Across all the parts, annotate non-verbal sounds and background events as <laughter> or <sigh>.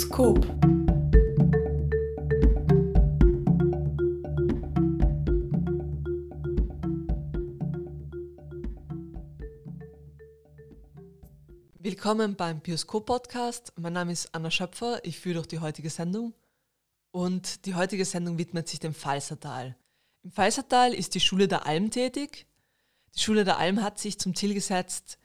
Pioskop. Willkommen beim Pioskop-Podcast. Mein Name ist Anna Schöpfer, ich führe durch die heutige Sendung. Und die heutige Sendung widmet sich dem Pfalzertal. Im Pfalzertal ist die Schule der Alm tätig. Die Schule der Alm hat sich zum Ziel gesetzt,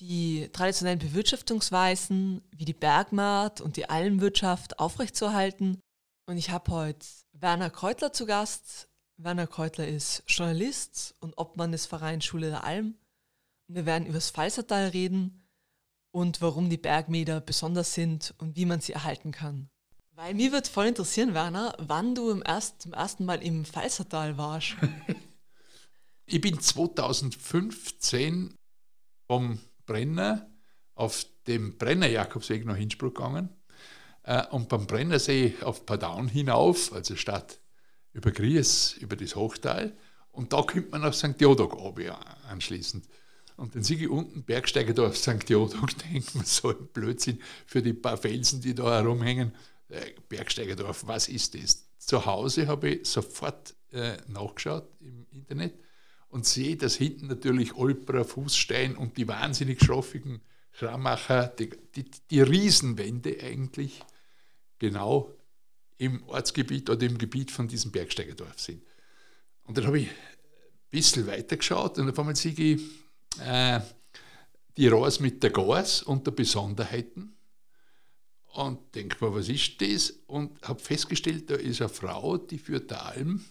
die traditionellen Bewirtschaftungsweisen wie die Bergmaat und die Almwirtschaft aufrechtzuerhalten. Und ich habe heute Werner Kreutler zu Gast. Werner Kreutler ist Journalist und Obmann des Vereins Schule der Alm. Und wir werden über das Pfalzertal reden und warum die Bergmäder besonders sind und wie man sie erhalten kann. Weil mir wird voll interessieren, Werner, wann du im erst, zum ersten Mal im Pfalzertal warst. <laughs> ich bin 2015 vom Brenner auf dem Brenner Jakobsweg nach Innsbruck gegangen äh, und beim Brennersee auf Padaun hinauf, also statt über Gries, über das Hochtal. Und da kommt man nach St. Jodok anschließend. Und dann sehe ich unten Bergsteigerdorf St. Jodok, <laughs> denkt man so ein Blödsinn für die paar Felsen, die da herumhängen. Äh, Bergsteigerdorf, was ist das? Zu Hause habe ich sofort äh, nachgeschaut im Internet und sehe, dass hinten natürlich Olperer, Fußstein und die wahnsinnig schroffigen Schrammacher, die, die, die Riesenwände eigentlich genau im Ortsgebiet oder im Gebiet von diesem Bergsteigerdorf sind. Und dann habe ich ein bisschen weiter geschaut und auf einmal sehe ich äh, die Rohrs mit der Gas und der Besonderheiten und denke mir, was ist das? Und habe festgestellt, da ist eine Frau, die für der Alm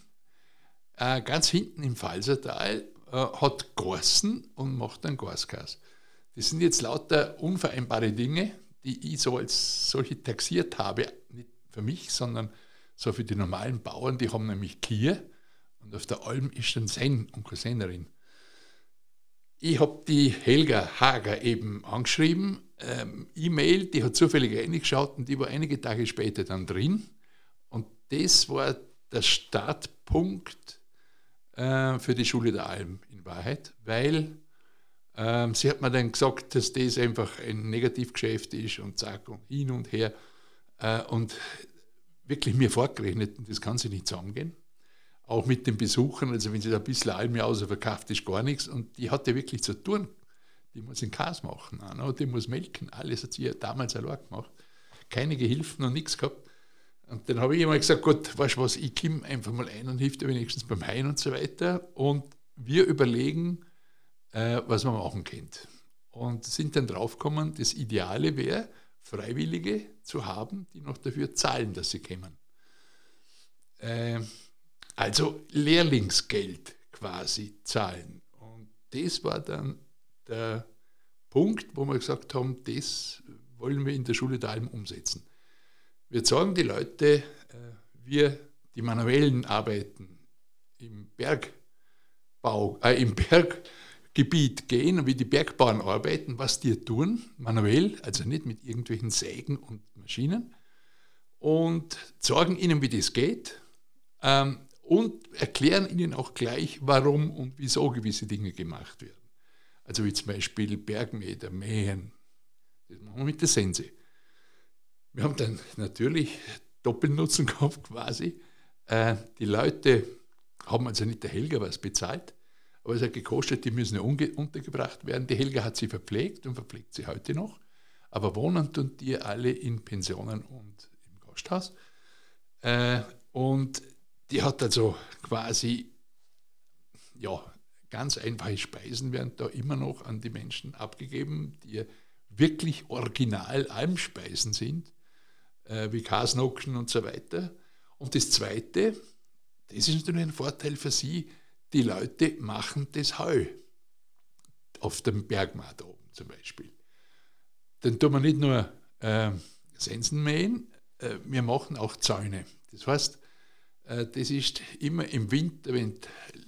äh, ganz hinten im Falsertal äh, hat Gorsen und macht einen Gasgas. Das sind jetzt lauter unvereinbare Dinge, die ich so als solche taxiert habe. Nicht für mich, sondern so für die normalen Bauern, die haben nämlich Kier und auf der Alm ist ein Sen und Sennerin. Ich habe die Helga Hager eben angeschrieben, ähm, E-Mail, die hat zufällig reingeschaut und die war einige Tage später dann drin. Und das war der Startpunkt äh, für die Schule der Alm in Wahrheit, weil ähm, sie hat mir dann gesagt, dass das einfach ein Negativgeschäft ist und zack und hin und her äh, und wirklich mir fortgerechnet, das kann sie nicht zusammengehen. Auch mit den Besuchern, also wenn sie da ein bisschen Alm verkauft, ist gar nichts und die hatte wirklich zu tun. Die muss den Kas machen, die muss melken, alles hat sie ja damals allein gemacht. Keine Gehilfen und nichts gehabt. Und dann habe ich immer gesagt, gut, weißt du was, ich komme einfach mal ein und hilf dir wenigstens beim Hain und so weiter. Und wir überlegen, äh, was man machen könnte. Und sind dann draufgekommen, das Ideale wäre, Freiwillige zu haben, die noch dafür zahlen, dass sie kommen. Äh, also Lehrlingsgeld quasi zahlen. Und das war dann der Punkt, wo wir gesagt haben, das wollen wir in der Schule Dalm umsetzen. Wir zeigen die Leute, äh, wir, die manuellen Arbeiten im Bergbau, äh, im Berggebiet gehen und wie die Bergbauern arbeiten, was die tun, manuell, also nicht mit irgendwelchen Sägen und Maschinen, und zeigen ihnen, wie das geht ähm, und erklären ihnen auch gleich, warum und wieso gewisse Dinge gemacht werden. Also wie zum Beispiel Bergmeter, Mähen, das machen wir mit der Sense. Wir haben dann natürlich Doppelnutzen <laughs> gehabt quasi. Äh, die Leute haben also nicht der Helga was bezahlt, aber es hat gekostet, die müssen ja untergebracht werden. Die Helga hat sie verpflegt und verpflegt sie heute noch. Aber wohnen tun die alle in Pensionen und im Gasthaus. Äh, und die hat also quasi, ja, ganz einfache Speisen werden da immer noch an die Menschen abgegeben, die wirklich original Almspeisen sind äh, wie Kasnocken und so weiter. Und das Zweite, das ist natürlich ein Vorteil für Sie, die Leute machen das Heu auf dem Bergmarkt oben zum Beispiel. Dann tun wir nicht nur äh, Sensen mähen, äh, wir machen auch Zäune. Das heißt, äh, das ist immer im Winter, wenn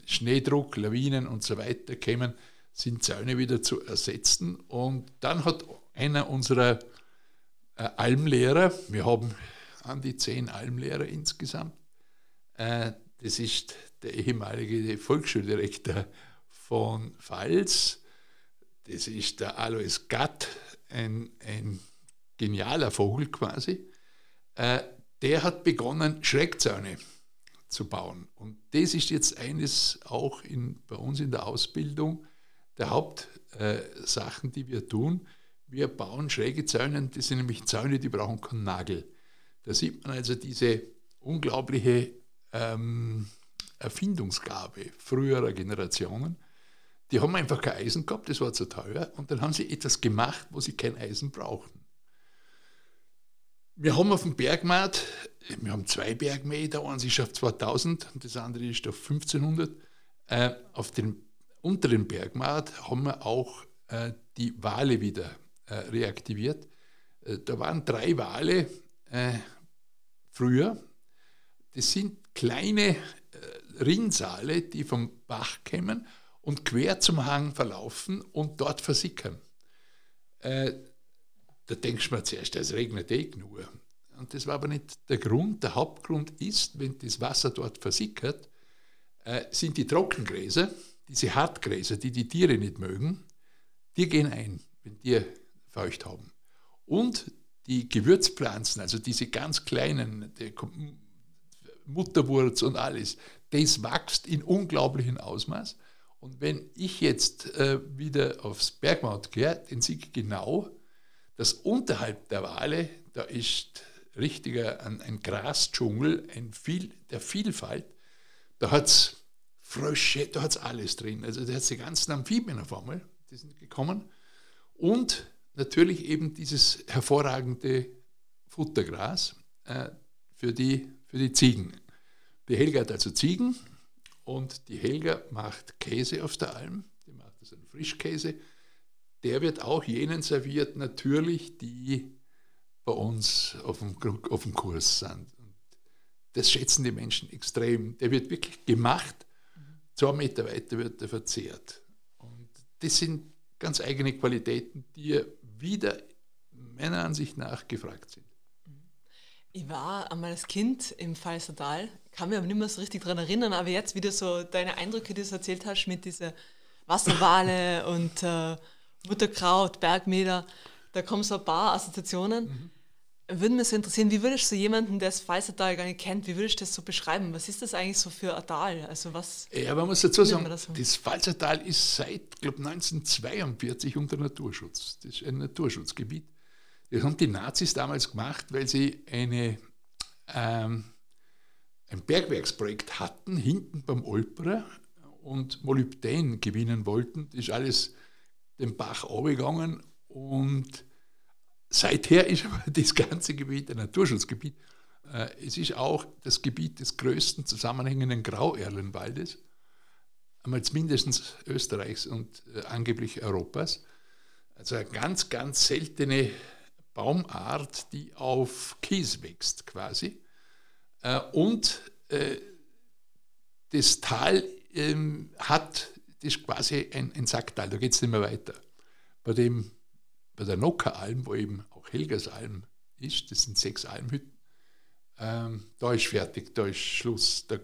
Schneedruck, Lawinen und so weiter kommen, sind Zäune wieder zu ersetzen. Und dann hat einer unserer äh, Almlehrer. Wir haben an die zehn Almlehrer insgesamt. Äh, das ist der ehemalige Volksschuldirektor von Pfalz. Das ist der Alois Gatt, ein, ein genialer Vogel quasi. äh, der hat begonnen, Schreckzäune zu bauen. Und das ist jetzt eines auch in, bei uns in der Ausbildung der Hauptsachen, äh, die wir tun. Wir bauen schräge Zäune, das sind nämlich Zäune, die brauchen keinen Nagel. Da sieht man also diese unglaubliche ähm, Erfindungsgabe früherer Generationen. Die haben einfach kein Eisen gehabt, das war zu teuer, und dann haben sie etwas gemacht, wo sie kein Eisen brauchten. Wir haben auf dem Bergmarkt, wir haben zwei Bergmähe, der eine ist auf 2000 und das andere ist auf 1500. Äh, auf dem unteren Bergmarkt haben wir auch äh, die Wale wieder reaktiviert. Äh, da waren drei Wale äh, früher. Das sind kleine äh, Rinnsale, die vom Bach kämen und quer zum Hang verlaufen und dort versickern. Äh, da denkst du mir zuerst, es regnet eh nur. Und das war aber nicht der Grund. Der Hauptgrund ist, wenn das Wasser dort versickert, äh, sind die Trockengräser, diese Hartgräser, die die Tiere nicht mögen, die gehen ein, wenn die feucht haben. Und die Gewürzpflanzen, also diese ganz kleinen, die Mutterwurz und alles, das wächst in unglaublichem Ausmaß. Und wenn ich jetzt äh, wieder aufs Bergmount gehe, dann sehe ich genau, dass unterhalb der Wale, da ist richtiger ein, ein Grasdschungel ein viel, der Vielfalt. Da hat es Frösche, da hat es alles drin. Also da hat es die ganzen Amphibien auf einmal, die sind gekommen. Und natürlich eben dieses hervorragende Futtergras äh, für, die, für die Ziegen. Die Helga hat also Ziegen und die Helga macht Käse auf der Alm, die macht also einen Frischkäse. Der wird auch jenen serviert, natürlich, die bei uns auf dem, auf dem Kurs sind. Und das schätzen die Menschen extrem. Der wird wirklich gemacht, zwei Meter weiter wird er verzehrt. Und das sind ganz eigene Qualitäten, die wieder meiner Ansicht nach gefragt sind. Ich war einmal als Kind im Pfalzertal, kann mich aber nicht mehr so richtig daran erinnern, aber jetzt wieder so deine Eindrücke, die du erzählt hast mit diesen Wasserwale <laughs> und äh, Mutterkraut, Bergmeter, da kommen so ein paar Assoziationen. Mhm. Würde mich so interessieren, wie würdest du jemanden, der das Pfalzertal gar nicht kennt, wie würdest du das so beschreiben? Was ist das eigentlich so für ein Tal? Also was ja, man muss dazu sagen, das, so? das Pfalzertal ist seit, glaube 1942 unter Naturschutz. Das ist ein Naturschutzgebiet. Das haben die Nazis damals gemacht, weil sie eine, ähm, ein Bergwerksprojekt hatten, hinten beim Olperer und Molybdän gewinnen wollten. Das ist alles den Bach runtergegangen und seither ist aber <laughs> das ganze Gebiet ein Naturschutzgebiet. Äh, es ist auch das Gebiet des größten zusammenhängenden Grauerlenwaldes, einmal mindestens Österreichs und äh, angeblich Europas. Also eine ganz, ganz seltene Baumart, die auf Kies wächst quasi. Äh, und das Tal ähm, hat, das ist quasi ein, ein Sacktal, da geht es nicht mehr weiter. Bei, dem, bei der Nockeralm, wo eben auch Helgersalm ist, das sind sechs Almhütten, ähm, da ist fertig, da ist Schluss, da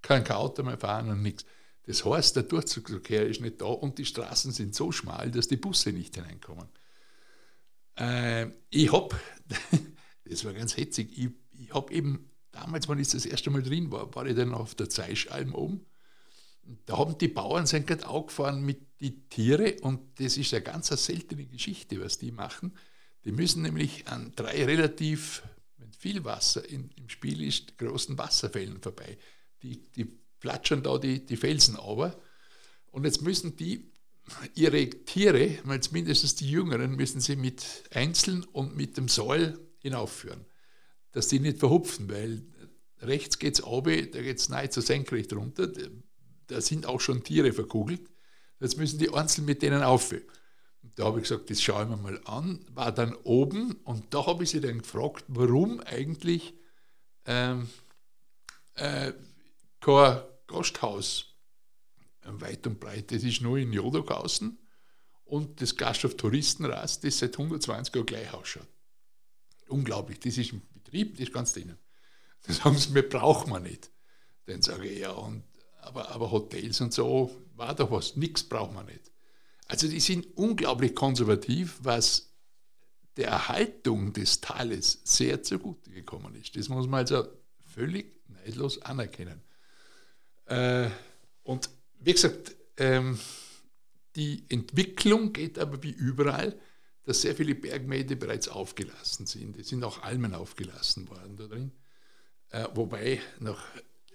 kann kein Auto mehr fahren und nichts. Das heißt, der Durchzugsverkehr ist nicht da und die Straßen sind so schmal, dass die Busse nicht hineinkommen. Äh, ich habe, <laughs> das war ganz hetzig, ich, ich habe eben damals, wenn ich das erste Mal drin war, war ich dann auf der Zeischalm oben. Da haben die Bauern sind gerade aufgefahren mit den Tieren und das ist eine ganz seltene Geschichte, was die machen. Die müssen nämlich an drei relativ, wenn viel Wasser in, im Spiel ist, großen Wasserfällen vorbei. Die, die platschern da die, die Felsen aber. Und jetzt müssen die ihre Tiere, weil mindestens die Jüngeren, müssen sie mit einzeln und mit dem Säul hinaufführen, dass die nicht verhupfen, weil rechts geht es runter, da geht es nahezu senkrecht runter, da sind auch schon Tiere verkugelt, jetzt müssen die einzeln mit denen aufhören. Da habe ich gesagt, das schauen wir mal an, war dann oben und da habe ich sie dann gefragt, warum eigentlich ähm, äh, kein Gasthaus weit und breit. Das ist nur in Jodoghausen und das Gasthof Touristenrast, das seit 120 Jahren gleich ausschaut. Unglaublich, das ist ein Betrieb, das ist ganz drinnen. Das sagen sie, wir brauchen wir nicht. Dann sage ich, ja, und, aber, aber Hotels und so, war doch was, nichts brauchen wir nicht. Also die sind unglaublich konservativ, was der Erhaltung des Tales sehr zugute gekommen ist. Das muss man also völlig neidlos anerkennen. Äh, und wie gesagt, ähm, die Entwicklung geht aber wie überall, dass sehr viele Bergmäde bereits aufgelassen sind. Es sind auch Almen aufgelassen worden da drin, äh, wobei noch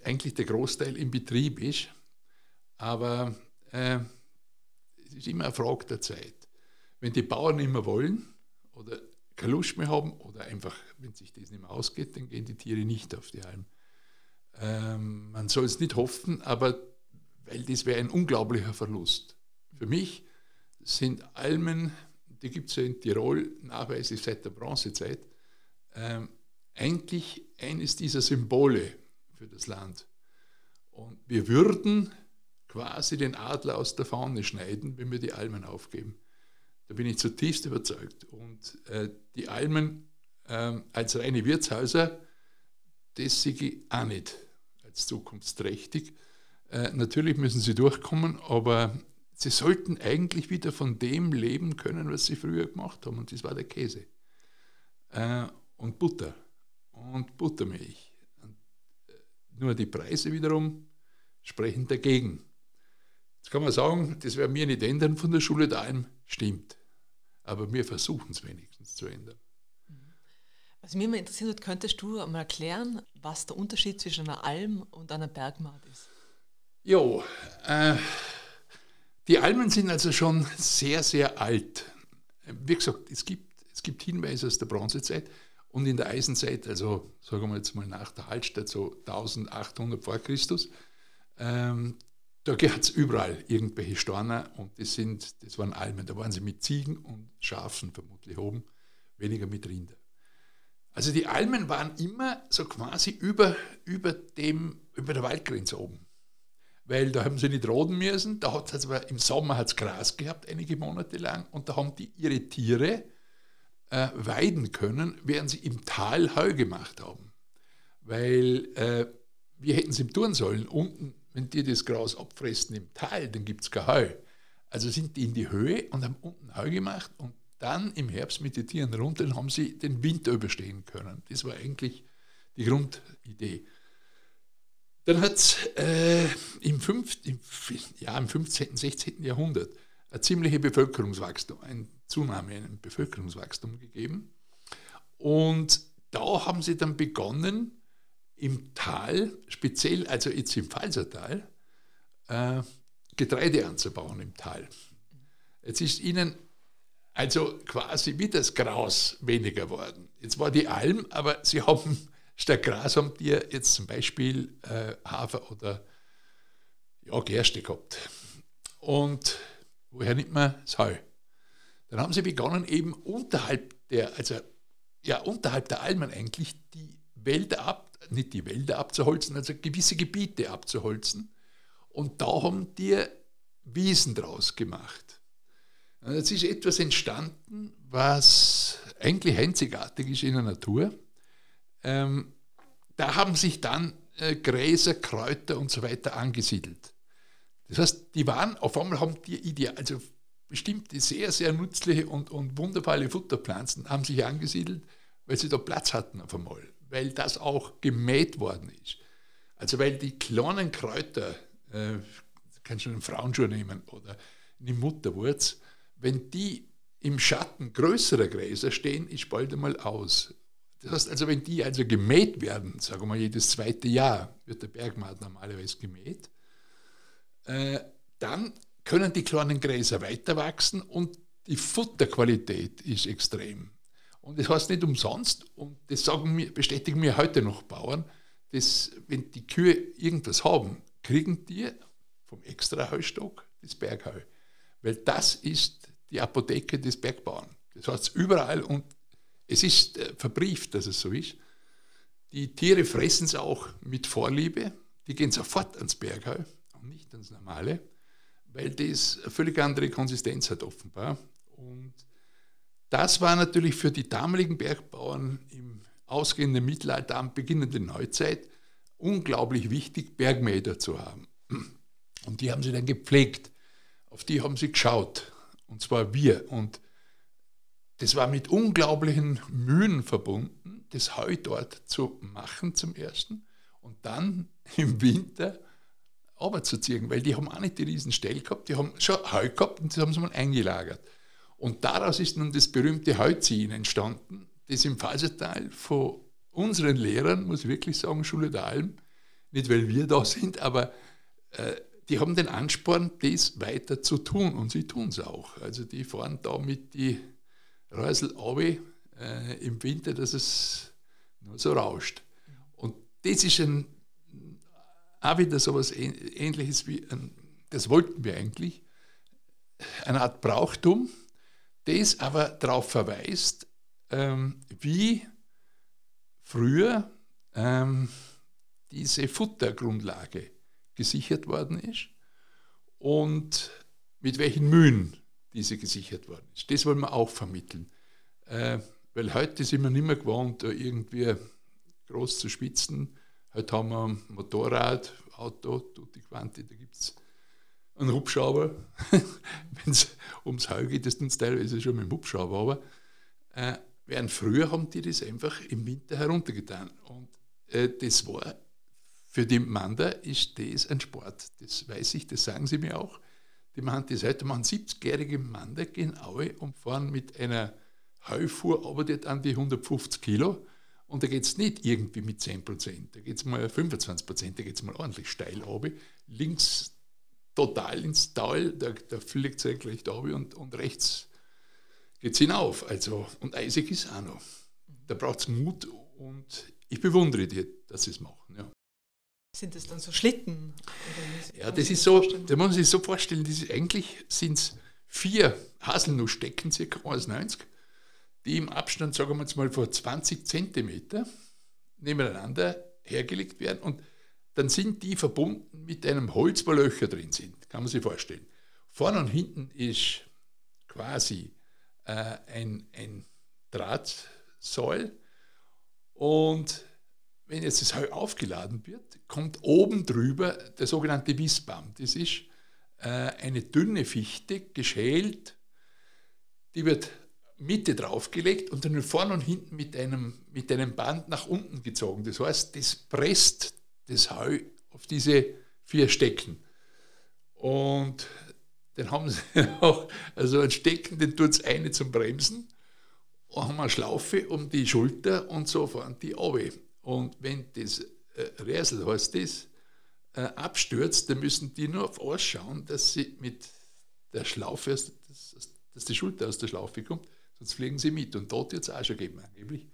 eigentlich der Großteil im Betrieb ist. Aber äh, es ist immer eine Frage der Zeit. Wenn die Bauern nicht mehr wollen oder keine Lust mehr haben oder einfach, wenn sich das nicht mehr ausgeht, dann gehen die Tiere nicht auf die Alm. Ähm, man soll es nicht hoffen, aber weil das wäre ein unglaublicher Verlust. Für mich sind Almen, die gibt es ja in Tirol nachweislich seit der Bronzezeit, ähm, eigentlich eines dieser Symbole für das Land. Und wir würden quasi den Adler aus der Fahne schneiden, wenn wir die Almen aufgeben. Da bin ich zutiefst überzeugt. Und äh, die Almen äh, als reine Wirtshäuser, das sehe ich auch nicht als zukunftsträchtig. Äh, natürlich müssen sie durchkommen, aber sie sollten eigentlich wieder von dem leben können, was sie früher gemacht haben. Und das war der Käse. Äh, und Butter. Und Buttermilch. Nur die Preise wiederum sprechen dagegen. Jetzt kann man sagen, das werden wir nicht ändern von der Schule der Alm. Stimmt. Aber wir versuchen es wenigstens zu ändern. Was mich immer interessiert, könntest du mal erklären, was der Unterschied zwischen einer Alm und einer Bergmauer ist? Jo, äh, die Almen sind also schon sehr, sehr alt. Wie gesagt, es gibt, es gibt Hinweise aus der Bronzezeit und in der Eisenzeit, also sagen wir jetzt mal nach der Hallstatt, so 1800 vor Christus, ähm, da gab es überall irgendwelche Storner und das, sind, das waren Almen. Da waren sie mit Ziegen und Schafen vermutlich oben, weniger mit Rinder. Also die Almen waren immer so quasi über, über, dem, über der Waldgrenze oben weil da haben sie nicht roden müssen. Da hat es aber im Sommer hat's Gras gehabt, einige Monate lang, und da haben die ihre Tiere äh, weiden können, während sie im Tal Heu gemacht haben. Weil äh, wir hätten es ihm tun sollen. Unten, wenn die das Gras abfressen im Tal, dann gibt es kein Heu. Also sind die in die Höhe und haben unten Heu gemacht und dann im Herbst mit den Tieren runter, dann haben sie den Winter überstehen können. Das war eigentlich die Grundidee. Dann hat es äh, im, im, ja, im 15., 16. Jahrhundert ein ziemliches Bevölkerungswachstum, ein Zunahme ein Bevölkerungswachstum gegeben. Und da haben sie dann begonnen, im Tal, speziell also jetzt im Pfalzertal, äh, Getreide anzubauen im Tal. Jetzt ist ihnen also quasi wie das Gras weniger worden. Jetzt war die Alm, aber sie haben Statt Gras haben die jetzt zum Beispiel äh, Hafer oder ja, Gerste gehabt. Und woher nimmt man Heu? Dann haben sie begonnen, eben unterhalb der, also ja, unterhalb der Almen eigentlich die Wälder ab, nicht die Wälder abzuholzen, also gewisse Gebiete abzuholzen. Und da haben die Wiesen draus gemacht. Jetzt ist etwas entstanden, was eigentlich einzigartig ist in der Natur. Ähm, da haben sich dann äh, Gräser, Kräuter und so weiter angesiedelt. Das heißt, die waren, auf einmal haben die ideal, also bestimmte sehr, sehr nützliche und, und wunderbare Futterpflanzen haben sich angesiedelt, weil sie da Platz hatten auf einmal, weil das auch gemäht worden ist. Also weil die kleinen Kräuter, äh, kannst du einen Frauenschuh nehmen oder eine Mutterwurz, wenn die im Schatten größerer Gräser stehen, ist bald einmal aus. Das heißt also, wenn die also gemäht werden, sagen wir mal jedes zweite Jahr wird der Bergmarkt normalerweise gemäht, äh, dann können die kleinen Gräser weiter wachsen und die Futterqualität ist extrem. Und das heißt nicht umsonst, und das sagen mir, bestätigen mir heute noch Bauern, dass wenn die Kühe irgendwas haben, kriegen die vom Extra-Heustock das Bergheu. Weil das ist die Apotheke des Bergbauern. Das heißt überall und es ist äh, verbrieft, dass es so ist. Die Tiere fressen es auch mit Vorliebe. Die gehen sofort ans Bergheu und nicht ans Normale, weil das eine völlig andere Konsistenz hat offenbar. Und das war natürlich für die damaligen Bergbauern im ausgehenden Mittelalter, am beginnenden Neuzeit unglaublich wichtig, Bergmäder zu haben. Und die haben sie dann gepflegt. Auf die haben sie geschaut. Und zwar wir. Und das war mit unglaublichen Mühen verbunden, das Heu dort zu machen zum ersten und dann im Winter runterzuziehen, weil die haben auch nicht die riesen Stell gehabt, die haben schon Heu gehabt und das haben sie mal eingelagert. Und daraus ist nun das berühmte Heuziehen entstanden, das im Falsertal von unseren Lehrern, muss ich wirklich sagen, Schule der Alm, nicht weil wir da sind, aber äh, die haben den Ansporn, das weiter zu tun und sie tun es auch. Also die fahren da mit die Reusel äh, im Winter, dass es nur so rauscht. Und das ist ein, auch wieder so etwas Ähnliches wie, das wollten wir eigentlich, eine Art Brauchtum, das aber darauf verweist, ähm, wie früher ähm, diese Futtergrundlage gesichert worden ist und mit welchen Mühen diese gesichert worden ist. Das wollen wir auch vermitteln. Äh, weil heute sind wir nicht mehr gewohnt, irgendwie groß zu spitzen. Heute haben wir ein Motorrad, Auto, tutti quanti, da gibt es einen Hubschrauber. <laughs> Wenn es ums Heu geht, ist es teilweise schon mit dem Hubschrauber. Aber äh, während früher haben die das einfach im Winter heruntergetan. Und äh, das war für die Mander ist das ein Sport. Das weiß ich, das sagen sie mir auch. Die machen das heute, machen 70-jährige Mander gehen alle und fahren mit einer Heufuhr arbeitet an die 150 Kilo. Und da geht es nicht irgendwie mit 10 Prozent, da geht es mal 25 Prozent, da geht es mal ordentlich steil runter. Links total ins Tal, da, da fliegt es eigentlich da und, und rechts geht es hinauf. Also, und eisig ist auch noch. Da braucht es Mut und ich bewundere die, dass sie es machen. Ja. Sind das dann so Schlitten? Ja, das ist so, da muss man sich so vorstellen, das ist, eigentlich sind es vier Haselnussstecken, ca. 1,90, die im Abstand, sagen wir jetzt mal, von 20 cm nebeneinander hergelegt werden und dann sind die verbunden mit einem Holz, wo Löcher drin sind, kann man sich vorstellen. Vorne und hinten ist quasi äh, ein, ein Drahtsäul und wenn jetzt das Heu aufgeladen wird, kommt oben drüber der sogenannte Wissbaum. Das ist äh, eine dünne Fichte, geschält, die wird Mitte draufgelegt und dann vorne und hinten mit einem, mit einem Band nach unten gezogen. Das heißt, das presst das Heu auf diese vier Stecken. Und dann haben sie <laughs> auch, also ein Stecken, den tut es eine zum Bremsen, und haben eine Schlaufe um die Schulter und so fahren die runter. Und wenn das äh, Räsel heißt das, äh, abstürzt, dann müssen die nur auf ausschauen, dass sie mit der Schlaufe, dass, dass die Schulter aus der Schlaufe kommt, sonst fliegen sie mit. Und dort es auch schon geben, angeblich.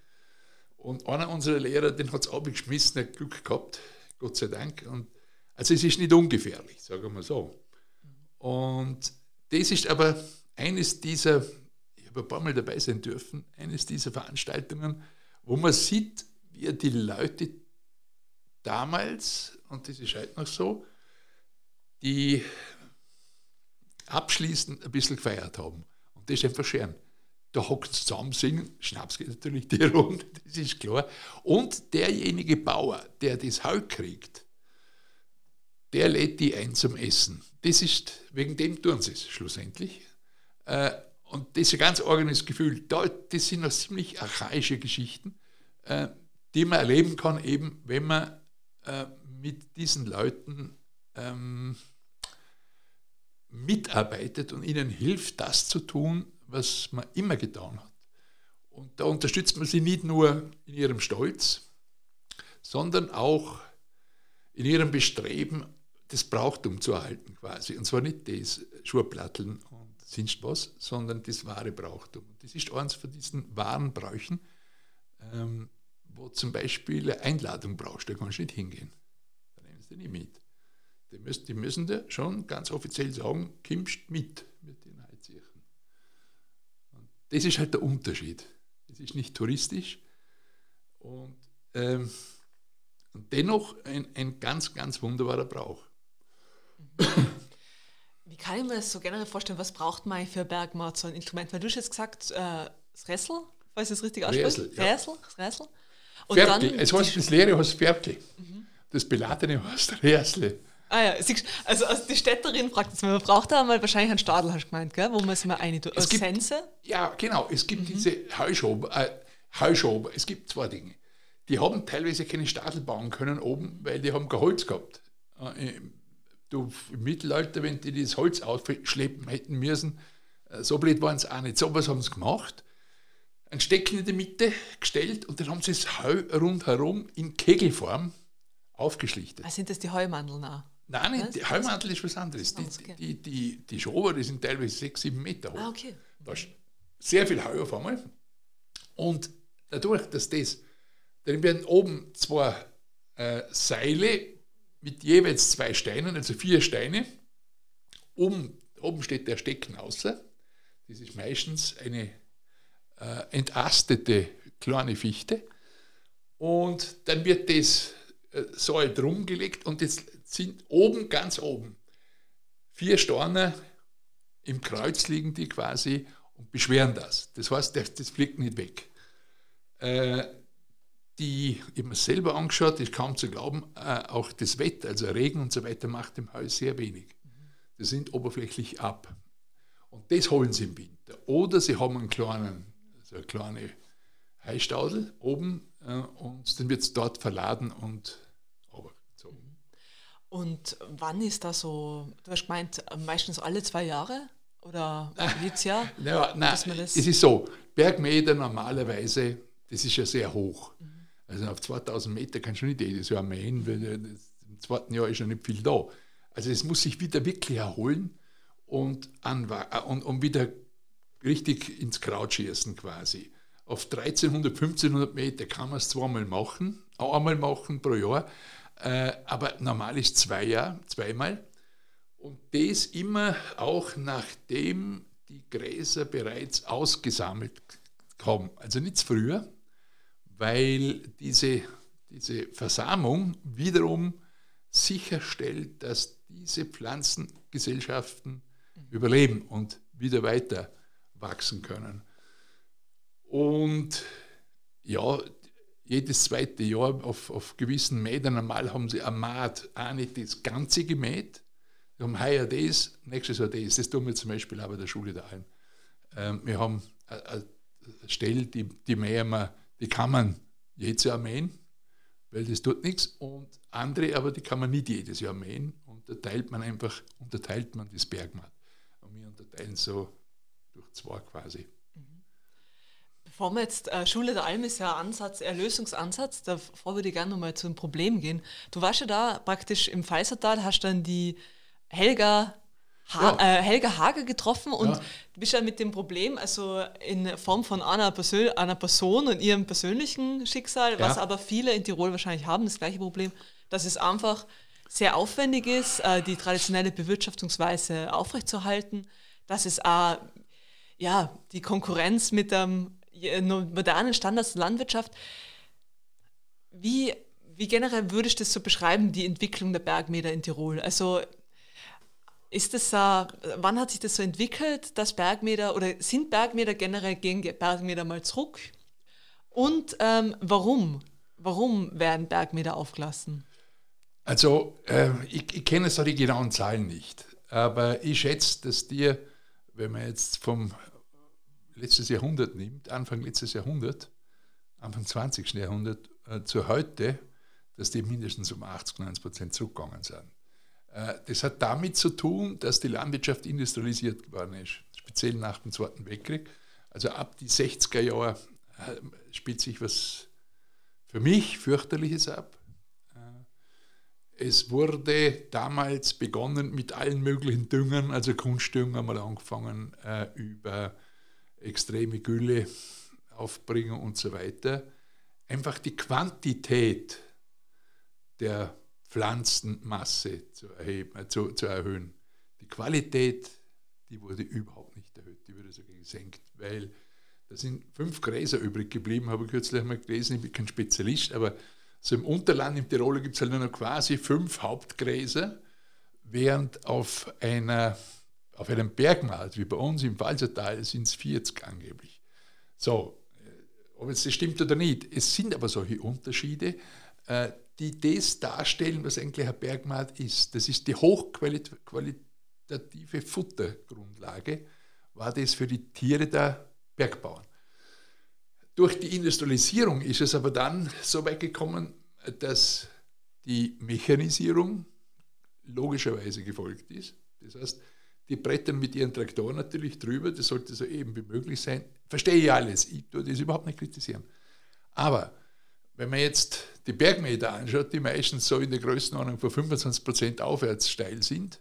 Und einer unserer Lehrer, den hat es abgeschmissen, hat Glück gehabt, Gott sei Dank. Und, also es ist nicht ungefährlich, sagen wir mal so. Und das ist aber eines dieser, ich habe ein paar Mal dabei sein dürfen, eines dieser Veranstaltungen, wo man sieht, wir die Leute damals, und das ist heute noch so, die abschließend ein bisschen gefeiert haben. Und das ist einfach schön. Da hockt zusammen singen, Schnaps geht natürlich die Runde, <laughs> das ist klar. Und derjenige Bauer, der das Heu kriegt, der lädt die ein zum Essen. Das ist, wegen dem tun sie es schlussendlich. Äh, und das ist ein ganz eigenes Gefühl. Das sind noch ziemlich archaische Geschichten. Äh, die man erleben kann, eben wenn man äh, mit diesen Leuten ähm, mitarbeitet und ihnen hilft, das zu tun, was man immer getan hat. Und da unterstützt man sie nicht nur in ihrem Stolz, sondern auch in ihrem Bestreben, das Brauchtum zu erhalten quasi. Und zwar nicht das Schurplatteln und sonst was, sondern das wahre Brauchtum. Das ist eines von diesen wahren Bräuchen, ähm, wo zum Beispiel eine Einladung brauchst, da kannst du nicht hingehen. Da nehmen sie nicht mit. Die müssen, die müssen dir schon ganz offiziell sagen, kommst mit mit den Heizirchen. Und das ist halt der Unterschied. Es ist nicht touristisch und, ähm, dennoch ein, ein ganz, ganz wunderbarer Brauch. Wie kann ich mir das so generell vorstellen? Was braucht man für Bergmord so ein Instrument? Weil du hast jetzt gesagt, äh, das Ressel, falls ich es richtig ausspreche. Räsel, ja. Räsel, das Räsel. Und Ferkel. Dann, es heißt, das Leere heißt Ferkel. Mhm. Das Beladene heißt Räsle. Ah ja, also, also die Städterin fragt jetzt mal, man braucht da mal wahrscheinlich einen Stadel, hast du gemeint, gell? wo man es mal eine es gibt, Sense? Ja, genau. Es gibt mhm. diese Heuschober, äh, Heuschober. Es gibt zwei Dinge. Die haben teilweise keine Stadel bauen können oben, weil die haben kein Holz gehabt. Äh, du, Im Mittelalter, wenn die das Holz aufschleppen hätten müssen, äh, so blöd waren sie auch nicht. So was haben sie gemacht. Ein Stecken in der Mitte gestellt und dann haben sie es Heu rundherum in Kegelform aufgeschlichtet. Also sind das die Heumandeln auch? Nein, nicht, die Heumantel ist was anderes. Die, die, die, die Schober, die sind teilweise sechs, sieben Meter hoch. Ah, okay. Da ist sehr viel Heu auf einmal. Und dadurch, dass das, dann werden oben zwei äh, Seile mit jeweils zwei Steinen, also vier Steine. Oben, oben steht der Stecken außer. Das ist meistens eine äh, entastete kleine Fichte. Und dann wird das äh, Seil drum gelegt und jetzt sind oben, ganz oben, vier Storne im Kreuz liegen die quasi und beschweren das. Das heißt, das, das fliegt nicht weg. Äh, die, ich habe mir selber angeschaut, ist kaum zu glauben, äh, auch das Wetter, also Regen und so weiter, macht im Haus sehr wenig. Die sind oberflächlich ab. Und das holen sie im Winter. Oder sie haben einen kleinen, also eine kleine Heistaudel oben äh, und dann wird es dort verladen und. Und wann ist das so, du hast gemeint, meistens alle zwei Jahre? Oder jedes Jahr? ja, nein, <laughs> es ist so, Bergmeter normalerweise, das ist ja sehr hoch. Mhm. Also auf 2000 Meter kannst du nicht jedes Jahr mähen, weil im zweiten Jahr ist ja nicht viel da. Also es muss sich wieder wirklich erholen und, und, und wieder richtig ins Kraut schießen quasi. Auf 1300, 1500 Meter kann man es zweimal machen, einmal machen pro Jahr, äh, aber normal ist zwei Jahre, zweimal. Und das immer auch nachdem die Gräser bereits ausgesammelt haben. Also nicht früher, weil diese, diese Versamung wiederum sicherstellt, dass diese Pflanzengesellschaften überleben und wieder weiter wachsen können. Und ja, jedes zweite Jahr auf, auf gewissen Metern einmal haben sie am Maat auch nicht das Ganze gemäht. Wir haben heuer das, nächstes Jahr das. Das tun wir zum Beispiel auch bei der Schule daheim. Ähm, wir haben eine Stelle, die, die mähen wir die kann man jedes Jahr mähen, weil das tut nichts. Und andere, aber die kann man nicht jedes Jahr mähen. Und da teilt man einfach, unterteilt man das Bergmatt. Und wir unterteilen so durch zwei quasi. Bevor wir jetzt, äh, Schule der Alm ist ja Ansatz, Erlösungsansatz, davor würde ich gerne nochmal zu einem Problem gehen. Du warst ja da praktisch im Pfalzertal, hast dann die Helga ha ja. äh, Helga Hager getroffen und ja. bist ja mit dem Problem, also in Form von einer, Persön einer Person und ihrem persönlichen Schicksal, ja. was aber viele in Tirol wahrscheinlich haben, das gleiche Problem, dass es einfach sehr aufwendig ist, äh, die traditionelle Bewirtschaftungsweise aufrechtzuerhalten, dass es auch ja, die Konkurrenz mit dem modernen Standards der Landwirtschaft, wie, wie generell würdest du das so beschreiben, die Entwicklung der Bergmeter in Tirol? Also ist das, äh, wann hat sich das so entwickelt, dass Bergmeter oder sind Bergmeter generell gehen Bergmeter mal zurück? Und ähm, warum? Warum werden Bergmeter aufgelassen? Also, äh, ich, ich kenne so die genauen Zahlen nicht, aber ich schätze, dass dir, wenn man jetzt vom letztes Jahrhundert nimmt, Anfang letztes Jahrhundert, Anfang 20. Jahrhundert äh, zu heute, dass die mindestens um 80, 90 Prozent zurückgegangen sind. Äh, das hat damit zu tun, dass die Landwirtschaft industrialisiert geworden ist, speziell nach dem Zweiten Weltkrieg. Also ab die 60er Jahre äh, spielt sich was für mich fürchterliches ab. Äh, es wurde damals begonnen mit allen möglichen Düngern, also Kunstdünger mal angefangen über extreme Gülle, Aufbringung und so weiter. Einfach die Quantität der Pflanzenmasse zu, erheben, äh, zu, zu erhöhen. Die Qualität, die wurde überhaupt nicht erhöht, die wurde sogar gesenkt, weil da sind fünf Gräser übrig geblieben, habe ich kürzlich einmal gelesen, ich bin kein Spezialist, aber so im Unterland, im Tirol gibt es halt nur noch quasi fünf Hauptgräser, während auf, einer, auf einem Bergmarkt, wie bei uns im Pfalzertal, sind es 40 angeblich. So, äh, ob jetzt das stimmt oder nicht, es sind aber solche Unterschiede, äh, die das darstellen, was eigentlich ein Bergmat ist. Das ist die hochqualitative Futtergrundlage, war das für die Tiere der Bergbauern. Durch die Industrialisierung ist es aber dann so weit gekommen, dass die Mechanisierung logischerweise gefolgt ist. Das heißt, die brettern mit ihren Traktoren natürlich drüber, das sollte so eben wie möglich sein. Verstehe ich alles, ich tue das überhaupt nicht kritisieren. Aber wenn man jetzt die Bergmeter anschaut, die meistens so in der Größenordnung von 25% aufwärts steil sind,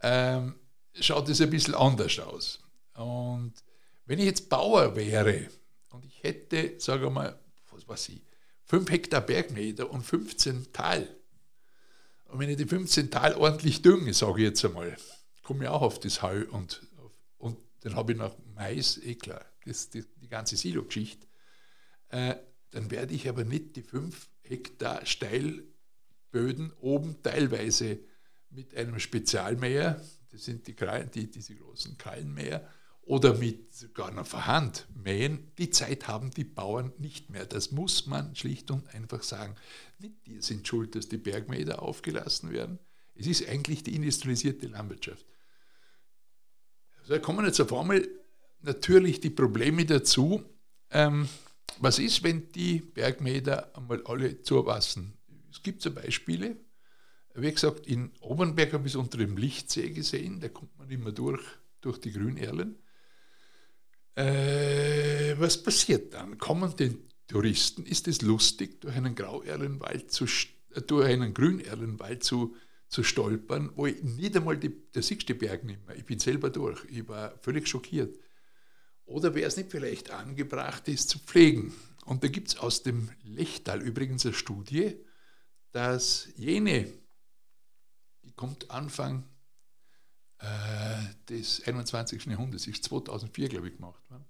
ähm, schaut es ein bisschen anders aus. Und wenn ich jetzt Bauer wäre und ich hätte, sage ich mal, was weiß ich, 5 Hektar Bergmeter und 15 Tal, und wenn ich die 15 Tal ordentlich dünge, sage ich jetzt einmal, komme ich auch auf das Heu und, und dann habe ich noch Mais, eh klar, das, die, die ganze Silo-Geschichte. Äh, dann werde ich aber nicht die 5 Hektar Steilböden oben teilweise mit einem Spezialmäher, das sind die, die diese großen Krallenmäher, oder mit sogar einer Verhand mähen, die Zeit haben die Bauern nicht mehr. Das muss man schlicht und einfach sagen. Nicht die sind schuld, dass die Bergmäher aufgelassen werden. Es ist eigentlich die industrialisierte Landwirtschaft. Da kommen jetzt auf einmal natürlich die Probleme dazu. Ähm, was ist, wenn die Bergmäher einmal alle zuwassen? Es gibt so Beispiele. Wie gesagt, in Obernberg habe ich es unter dem Lichtsee gesehen, da kommt man immer durch, durch die Grünerlen. Äh, was passiert dann? Kommen den Touristen, ist es lustig, durch einen Grauerlenwald zu, äh, durch einen Grünerlenwald zu, zu stolpern, wo ich nicht einmal die, der siegste Berg nicht mehr. Ich bin selber durch. Ich war völlig schockiert. Oder wäre es nicht vielleicht angebracht, es zu pflegen? Und da gibt es aus dem Lechtal übrigens eine Studie, dass jene, die kommt Anfang äh, des 21. Jahrhunderts, ist 2004, glaube ich, gemacht worden,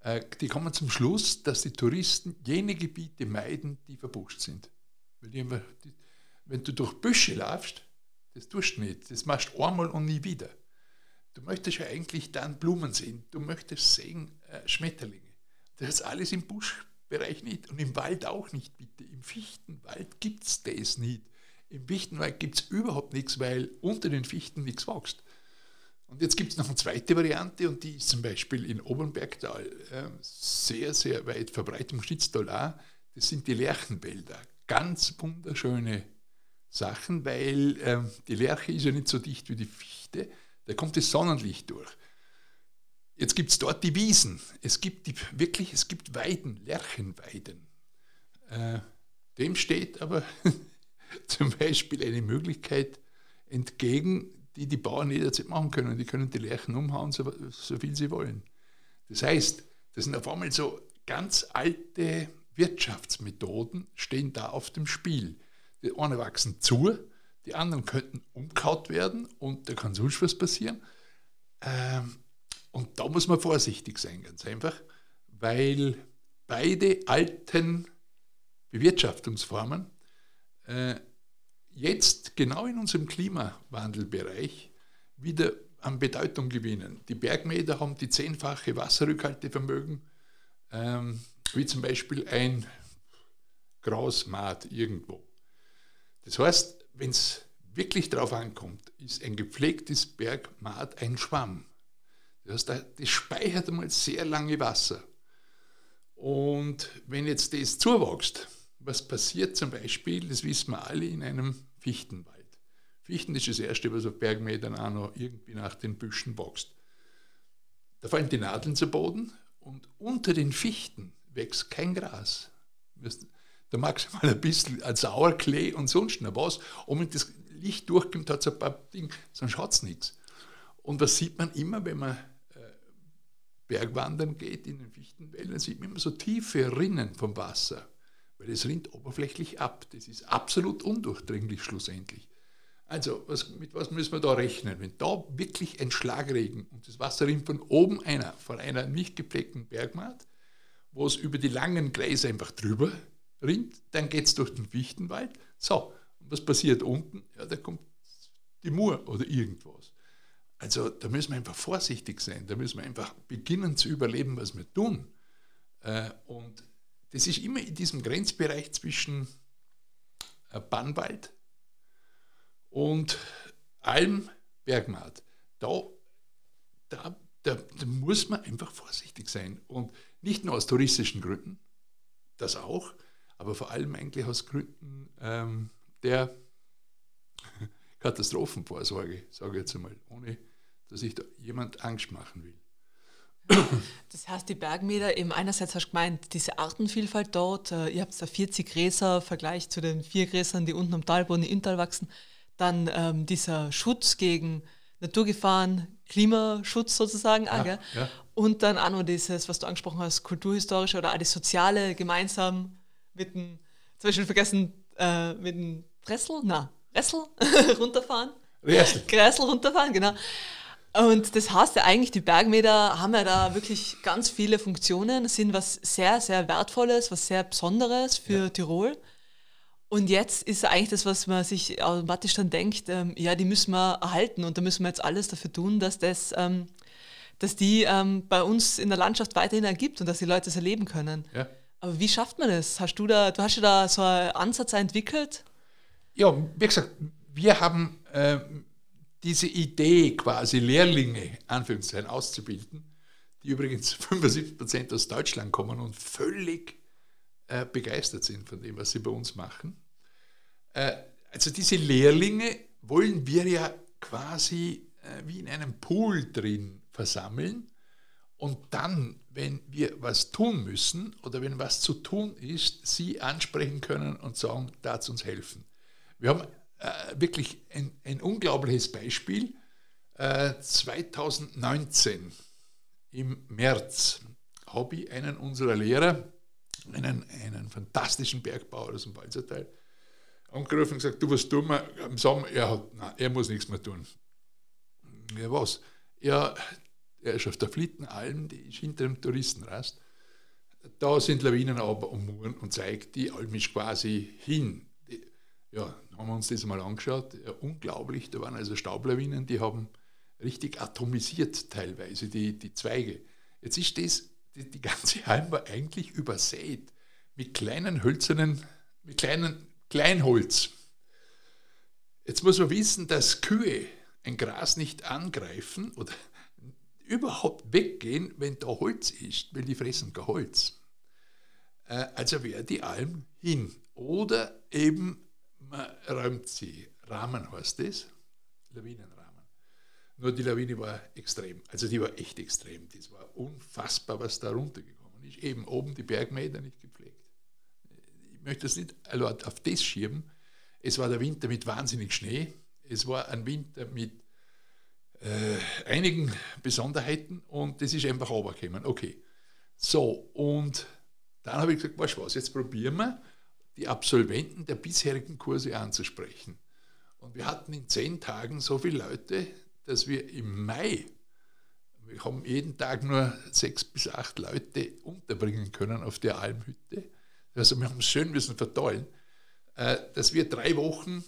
äh, die kommen zum Schluss, dass die Touristen jene Gebiete meiden, die verbuscht sind. Weil die, wenn du durch Büsche laufst, das tust du nicht, das machst du einmal und nie wieder. Du möchtest ja eigentlich dann Blumen sehen, du möchtest sehen äh, Schmetterlinge. Das ist alles im Buschbereich nicht und im Wald auch nicht, bitte. Im Fichtenwald gibt es das nicht. Im Fichtenwald gibt es überhaupt nichts, weil unter den Fichten nichts wächst. Und jetzt gibt es noch eine zweite Variante und die ist zum Beispiel in Obernbergtal äh, sehr, sehr weit verbreitet, im Schnitztal auch. Das sind die Lerchenwälder. Ganz wunderschöne Sachen, weil äh, die Lerche ist ja nicht so dicht wie die Fichte, da kommt das Sonnenlicht durch. Jetzt gibt es dort die Wiesen. Es gibt die, wirklich, es gibt Weiden, Lerchenweiden. Äh, dem steht aber <laughs> zum Beispiel eine Möglichkeit entgegen, die die Bauern jederzeit machen können. Die können die Lerchen umhauen, so, so viel sie wollen. Das heißt, das sind auf einmal so ganz alte Wirtschaftsmethoden, stehen da auf dem Spiel. Die einen wachsen zu, die anderen könnten umkaut werden und da kann sonst was passieren. Ähm, und da muss man vorsichtig sein, ganz einfach, weil beide alten Bewirtschaftungsformen äh, jetzt genau in unserem Klimawandelbereich wieder an Bedeutung gewinnen. Die Bergmeter haben die zehnfache Wasserrückhaltevermögen, ähm, wie zum Beispiel ein Grausmaat irgendwo. Das heißt, wenn es wirklich darauf ankommt, ist ein gepflegtes Bergmaat ein Schwamm. Das heißt, das speichert einmal sehr lange Wasser. Und wenn jetzt das zuwächst, was passiert zum Beispiel, das wissen wir alle, in einem Fichtenwald. Fichten ist das Erste, was auf Bergmetern auch noch irgendwie nach den Büschen wächst. Da fallen die Nadeln zu Boden und unter den Fichten wächst kein Gras. Da maximal ein bisschen ein Sauerklee und sonst noch was. Und wenn das Licht durchkommt, hat es ein paar Dinge, sonst schaut es nichts. Und was sieht man immer, wenn man äh, Bergwandern geht in den Fichtenwäldern, sieht man immer so tiefe Rinnen vom Wasser weil es rinnt oberflächlich ab. Das ist absolut undurchdringlich schlussendlich. Also, was, mit was müssen wir da rechnen? Wenn da wirklich ein Schlagregen und das Wasser rinnt von oben einer, von einer nicht gepflegten Bergmatt, wo es über die langen Gleise einfach drüber rinnt, dann geht es durch den Fichtenwald. So, und was passiert unten? Ja, da kommt die Mur oder irgendwas. Also da müssen wir einfach vorsichtig sein, da müssen wir einfach beginnen zu überleben, was wir tun. Äh, und das ist immer in diesem Grenzbereich zwischen Bannwald und Alm, Bergmaat. Da, da, da, da muss man einfach vorsichtig sein. Und nicht nur aus touristischen Gründen, das auch, aber vor allem eigentlich aus Gründen ähm, der <laughs> Katastrophenvorsorge, sage ich jetzt einmal, ohne dass ich da jemand Angst machen will. <coughs> Das heißt, die Bergmeter, eben einerseits hast du gemeint, diese Artenvielfalt dort, äh, ihr habt da 40 Gräser im Vergleich zu den vier Gräsern, die unten am Talboden im Inntal wachsen. Dann ähm, dieser Schutz gegen Naturgefahren, Klimaschutz sozusagen. Ja, auch, ja. Und dann auch noch dieses, was du angesprochen hast, kulturhistorische oder auch das Soziale gemeinsam mit dem, zum Beispiel vergessen, äh, mit dem Dressel, na, Ressel <laughs> runterfahren. Ressel. Ressel runterfahren, genau. Und das heißt ja eigentlich, die Bergmeter haben ja da wirklich ganz viele Funktionen, sind was sehr, sehr Wertvolles, was sehr Besonderes für ja. Tirol. Und jetzt ist eigentlich das, was man sich automatisch dann denkt, ähm, ja, die müssen wir erhalten und da müssen wir jetzt alles dafür tun, dass das, ähm, dass die ähm, bei uns in der Landschaft weiterhin ergibt und dass die Leute das erleben können. Ja. Aber wie schafft man das? Hast du da, du hast ja da so einen Ansatz entwickelt? Ja, wie gesagt, wir haben äh, diese Idee, quasi Lehrlinge, Anführungszeichen, auszubilden, die übrigens 75 Prozent aus Deutschland kommen und völlig äh, begeistert sind von dem, was sie bei uns machen. Äh, also diese Lehrlinge wollen wir ja quasi äh, wie in einem Pool drin versammeln und dann, wenn wir was tun müssen oder wenn was zu tun ist, sie ansprechen können und sagen, da uns helfen. Wir haben äh, wirklich ein, ein, unglaubliches Beispiel. Äh, 2019 im März habe ich einen unserer Lehrer, einen, einen fantastischen Bergbauer aus dem Balzerteil, angerufen und gesagt, du, was tun wir? Am Sommer, er, hat, nein, er muss nichts mehr tun. Ja, was? Ja, er ist auf der Flittenalm, die ist hinter dem Touristenrast. Da sind Lawinen aber um Muren und zeigt, die Alm ist quasi hin. Ja, haben wir uns das mal angeschaut. Ja, unglaublich, da waren also Staublawinen, die haben richtig atomisiert teilweise, die, die Zweige. Jetzt ist das, die, die ganze Alm war eigentlich übersät mit kleinen hölzernen, mit kleinen Kleinholz. Jetzt muss man wissen, dass Kühe ein Gras nicht angreifen oder überhaupt weggehen, wenn da Holz ist, weil die fressen kein Holz. Äh, also wäre die Alm hin. Oder eben man räumt sie. Rahmen heißt das, Lawinenrahmen. Nur die Lawine war extrem, also die war echt extrem. Das war unfassbar, was da runtergekommen ist. Eben oben die Bergmeter nicht gepflegt. Ich möchte das nicht auf das schieben. Es war der Winter mit wahnsinnig Schnee. Es war ein Winter mit äh, einigen Besonderheiten und das ist einfach runtergekommen. Okay. So, und dann habe ich gesagt, weißt du was, jetzt probieren wir die Absolventen der bisherigen Kurse anzusprechen. Und wir hatten in zehn Tagen so viele Leute, dass wir im Mai, wir haben jeden Tag nur sechs bis acht Leute unterbringen können auf der Almhütte. Also wir haben es schön müssen verteilen, äh, dass wir drei Wochen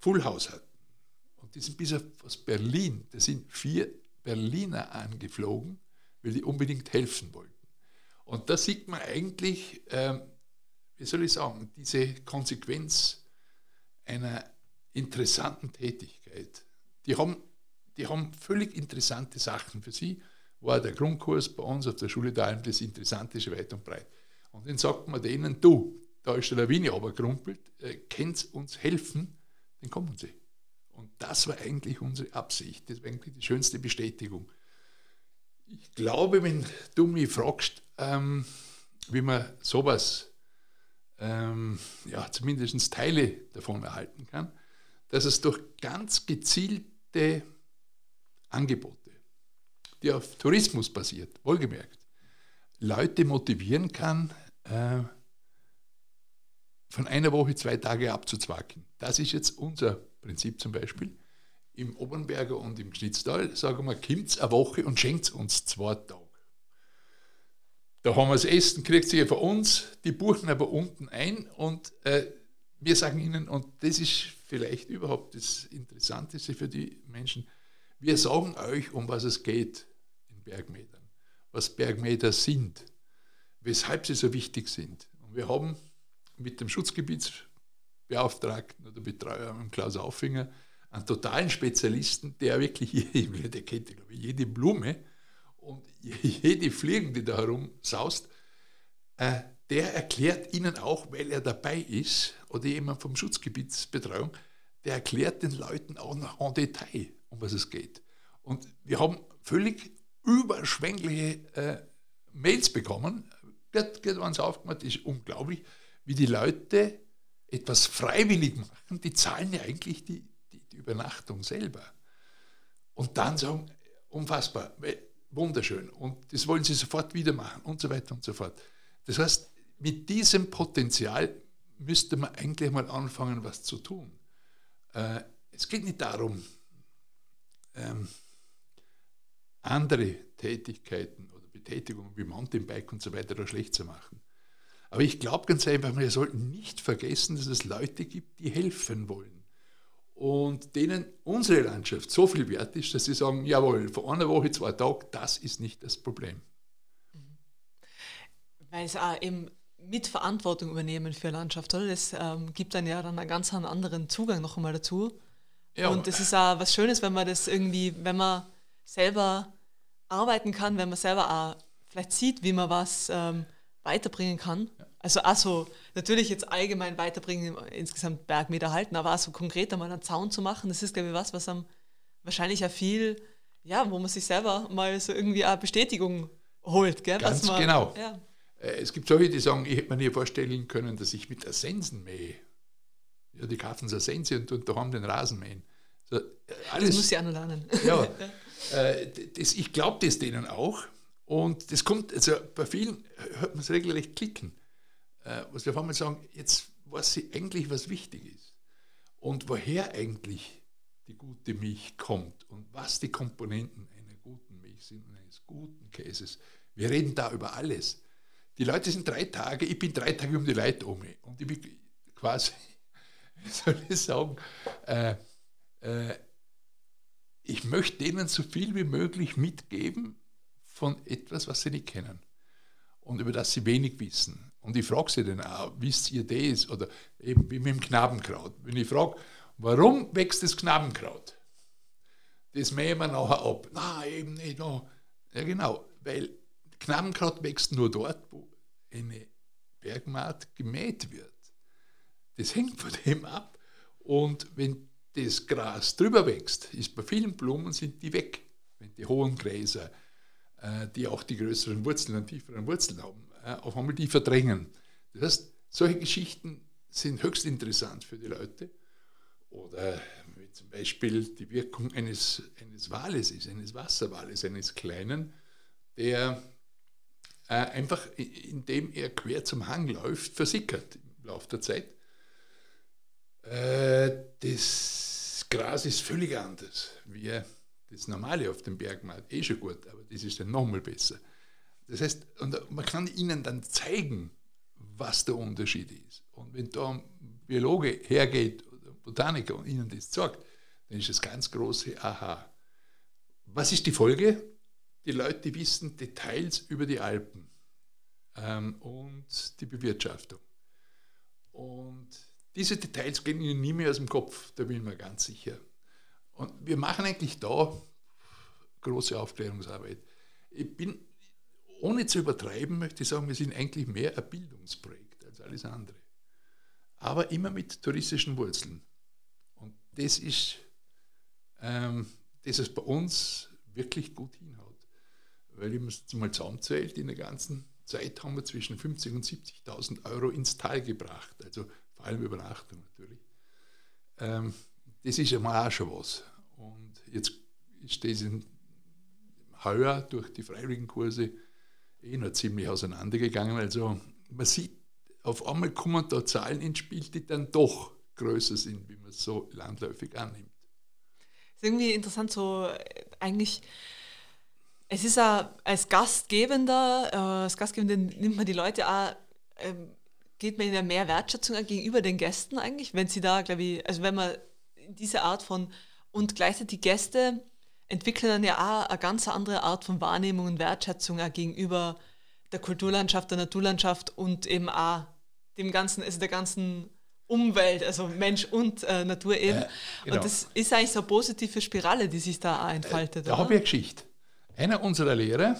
Fullhaus hatten. Die sind bis aus Berlin, da sind vier Berliner angeflogen, weil die unbedingt helfen wollten. Und da sieht man eigentlich, ähm, wie soll ich sagen, diese Konsequenz einer interessanten Tätigkeit. Die haben, die haben völlig interessante Sachen. Für sie war der Grundkurs bei uns auf der Schule da das Interessanteste weit und breit. Und dann sagt man denen, du, da ist der Lawine runtergerumpelt, äh, könnt uns helfen, dann kommen sie. Und das war eigentlich unsere Absicht, das war eigentlich die schönste Bestätigung. Ich glaube, wenn du mich fragst, ähm, wie man sowas ähm, ja, zumindest Teile davon erhalten kann, dass es durch ganz gezielte Angebote, die auf Tourismus basiert, wohlgemerkt, Leute motivieren kann, äh, von einer Woche zwei Tage abzuzwacken. Das ist jetzt unser Prinzip zum Beispiel. Im Obernberger und im Schnitztal sagen wir, kommt eine Woche und schenkt uns zwei Tage. Da haben wir das Essen, kriegt sie von uns, die buchen aber unten ein und äh, wir sagen ihnen, und das ist vielleicht überhaupt das Interessanteste für die Menschen, wir sagen euch, um was es geht in Bergmetern, was Bergmeter sind, weshalb sie so wichtig sind. Und wir haben mit dem Schutzgebietsbehörde Beauftragten oder Betreuer, Klaus Auffinger, einen totalen Spezialisten, der wirklich, <laughs> der kennt ich, jede Blume und <laughs> jede Fliegen, die da herumsaust, äh, der erklärt Ihnen auch, weil er dabei ist, oder jemand vom Schutzgebietsbetreuung, der erklärt den Leuten auch noch en Detail, um was es geht. Und wir haben völlig überschwängliche äh, Mails bekommen. Wird, wird uns aufgemacht, ist unglaublich, wie die Leute etwas freiwillig machen. Die zahlen ja eigentlich die, die, die Übernachtung selber. Und dann sagen, unfassbar, wunderschön. Und das wollen sie sofort wieder machen und so weiter und so fort. Das heißt, mit diesem Potenzial müsste man eigentlich mal anfangen, was zu tun. Äh, es geht nicht darum, ähm, andere Tätigkeiten oder Betätigungen wie Mountainbike und so weiter da schlecht zu machen. Aber ich glaube ganz einfach, wir sollten nicht vergessen, dass es Leute gibt, die helfen wollen. Und denen unsere Landschaft so viel wert ist, dass sie sagen, jawohl, vor einer Woche, zwei Tage, das ist nicht das Problem. Weil es auch eben mit Verantwortung übernehmen für Landschaft, oder? Das ähm, gibt dann ja dann einen ganz anderen Zugang noch einmal dazu. Ja. Und das ist auch was Schönes, wenn man das irgendwie, wenn man selber arbeiten kann, wenn man selber auch vielleicht sieht, wie man was ähm, weiterbringen kann. Ja. Also also natürlich jetzt allgemein weiterbringen, insgesamt Bergmeter halten, aber auch so konkret einmal einen Zaun zu machen, das ist, glaube ich, was, was einem wahrscheinlich auch viel, ja, wo man sich selber mal so irgendwie eine Bestätigung holt. Gell? Ganz man, genau. Ja. Äh, es gibt solche, die sagen, ich hätte mir nie vorstellen können, dass ich mit Essensen mähe. Ja, die kaufen so Sense und, und da haben den Rasen mähen. So, äh, alles, das muss ich auch noch lernen. Ja, <laughs> äh, das, ich glaube das denen auch. Und das kommt, also bei vielen hört man es regelrecht klicken. Äh, was wir auf einmal sagen, jetzt weiß sie eigentlich, was wichtig ist. Und woher eigentlich die gute Milch kommt und was die Komponenten einer guten Milch sind und eines guten Käses. Wir reden da über alles. Die Leute sind drei Tage, ich bin drei Tage um die Leute um. Und ich bin quasi, <laughs> wie soll ich sagen, äh, äh, ich möchte denen so viel wie möglich mitgeben von etwas, was sie nicht kennen und über das sie wenig wissen. Und ich frage sie dann auch, wisst ihr das? Oder eben wie mit dem Knabenkraut. Wenn ich frage, warum wächst das Knabenkraut? Das mähen wir nachher ab. Na, eben nicht. No. Ja, genau, weil Knabenkraut wächst nur dort, wo eine Bergmaat gemäht wird. Das hängt von dem ab. Und wenn das Gras drüber wächst, ist bei vielen Blumen sind die weg. Wenn die hohen Gräser, die auch die größeren Wurzeln und tieferen Wurzeln haben, äh, auf einmal die verdrängen. Das heißt, solche Geschichten sind höchst interessant für die Leute. Oder wie zum Beispiel die Wirkung eines, eines Wales ist, eines Wasserwales, eines kleinen, der äh, einfach, indem er quer zum Hang läuft, versickert im Laufe der Zeit. Äh, das Gras ist völlig anders wie das normale auf dem Bergmarkt. Eh schon gut, aber das ist dann nochmal besser. Das heißt, und man kann ihnen dann zeigen, was der Unterschied ist. Und wenn da ein Biologe hergeht oder Botaniker und ihnen das sagt, dann ist das ganz große Aha. Was ist die Folge? Die Leute wissen Details über die Alpen ähm, und die Bewirtschaftung. Und diese Details gehen ihnen nie mehr aus dem Kopf, da bin ich mir ganz sicher. Und wir machen eigentlich da große Aufklärungsarbeit. Ich bin, ohne zu übertreiben, möchte ich sagen, wir sind eigentlich mehr ein Bildungsprojekt als alles andere. Aber immer mit touristischen Wurzeln. Und das ist, ähm, das es bei uns wirklich gut hinhaut. Weil ich mir es mal zusammenzählt, in der ganzen Zeit haben wir zwischen 50.000 und 70.000 Euro ins Tal gebracht. Also vor allem Übernachtung natürlich. Ähm, das ist ja mal auch schon was. Und jetzt ist das in heuer durch die freiwilligen Kurse eh noch ziemlich auseinandergegangen. Also man sieht, auf einmal kommen da Zahlen ins Spiel, die dann doch größer sind, wie man es so landläufig annimmt. Das ist irgendwie interessant, so äh, eigentlich, es ist auch als Gastgebender, äh, als Gastgebender nimmt man die Leute auch, ähm, geht man in der mehr Wertschätzung gegenüber den Gästen eigentlich, wenn sie da, glaube ich, also wenn man diese Art von und gleichzeitig die Gäste entwickeln dann ja auch eine ganz andere Art von Wahrnehmung und Wertschätzung auch gegenüber der Kulturlandschaft, der Naturlandschaft und eben auch dem ganzen, also der ganzen Umwelt, also Mensch und äh, Natur eben. Ja, genau. Und das ist eigentlich so eine positive Spirale, die sich da entfaltet. Äh, da habe ich eine Geschichte. Einer unserer Lehrer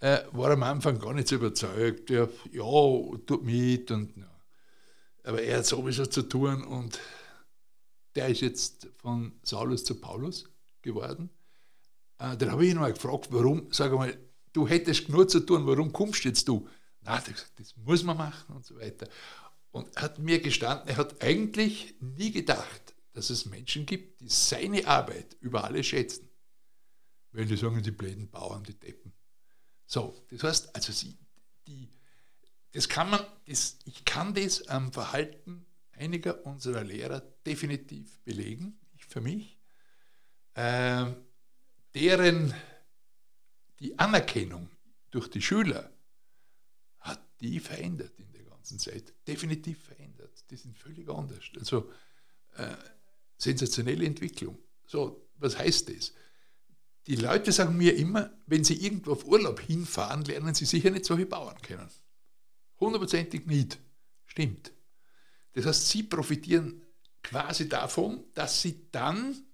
äh, war am Anfang gar nicht so überzeugt. Ja, ja tut mit und ja. Aber er hat sowieso zu tun und der ist jetzt von Saulus zu Paulus geworden. Äh, dann habe ich ihn mal gefragt, warum, sag mal, du hättest genug zu tun, warum kommst jetzt du? Na, das, das muss man machen und so weiter. Und hat mir gestanden, er hat eigentlich nie gedacht, dass es Menschen gibt, die seine Arbeit über alle schätzen. Wenn die sagen, die blöden Bauern, die Deppen. So, das heißt, also sie, die, das kann man, das, ich kann das am Verhalten einiger unserer Lehrer definitiv belegen, ich für mich. Äh, deren die Anerkennung durch die Schüler hat die verändert in der ganzen Zeit. Definitiv verändert. Die sind völlig anders. Also äh, sensationelle Entwicklung. So, was heißt das? Die Leute sagen mir immer, wenn sie irgendwo auf Urlaub hinfahren, lernen sie sicher nicht solche Bauern kennen. Hundertprozentig nicht. Stimmt. Das heißt, sie profitieren quasi davon, dass sie dann,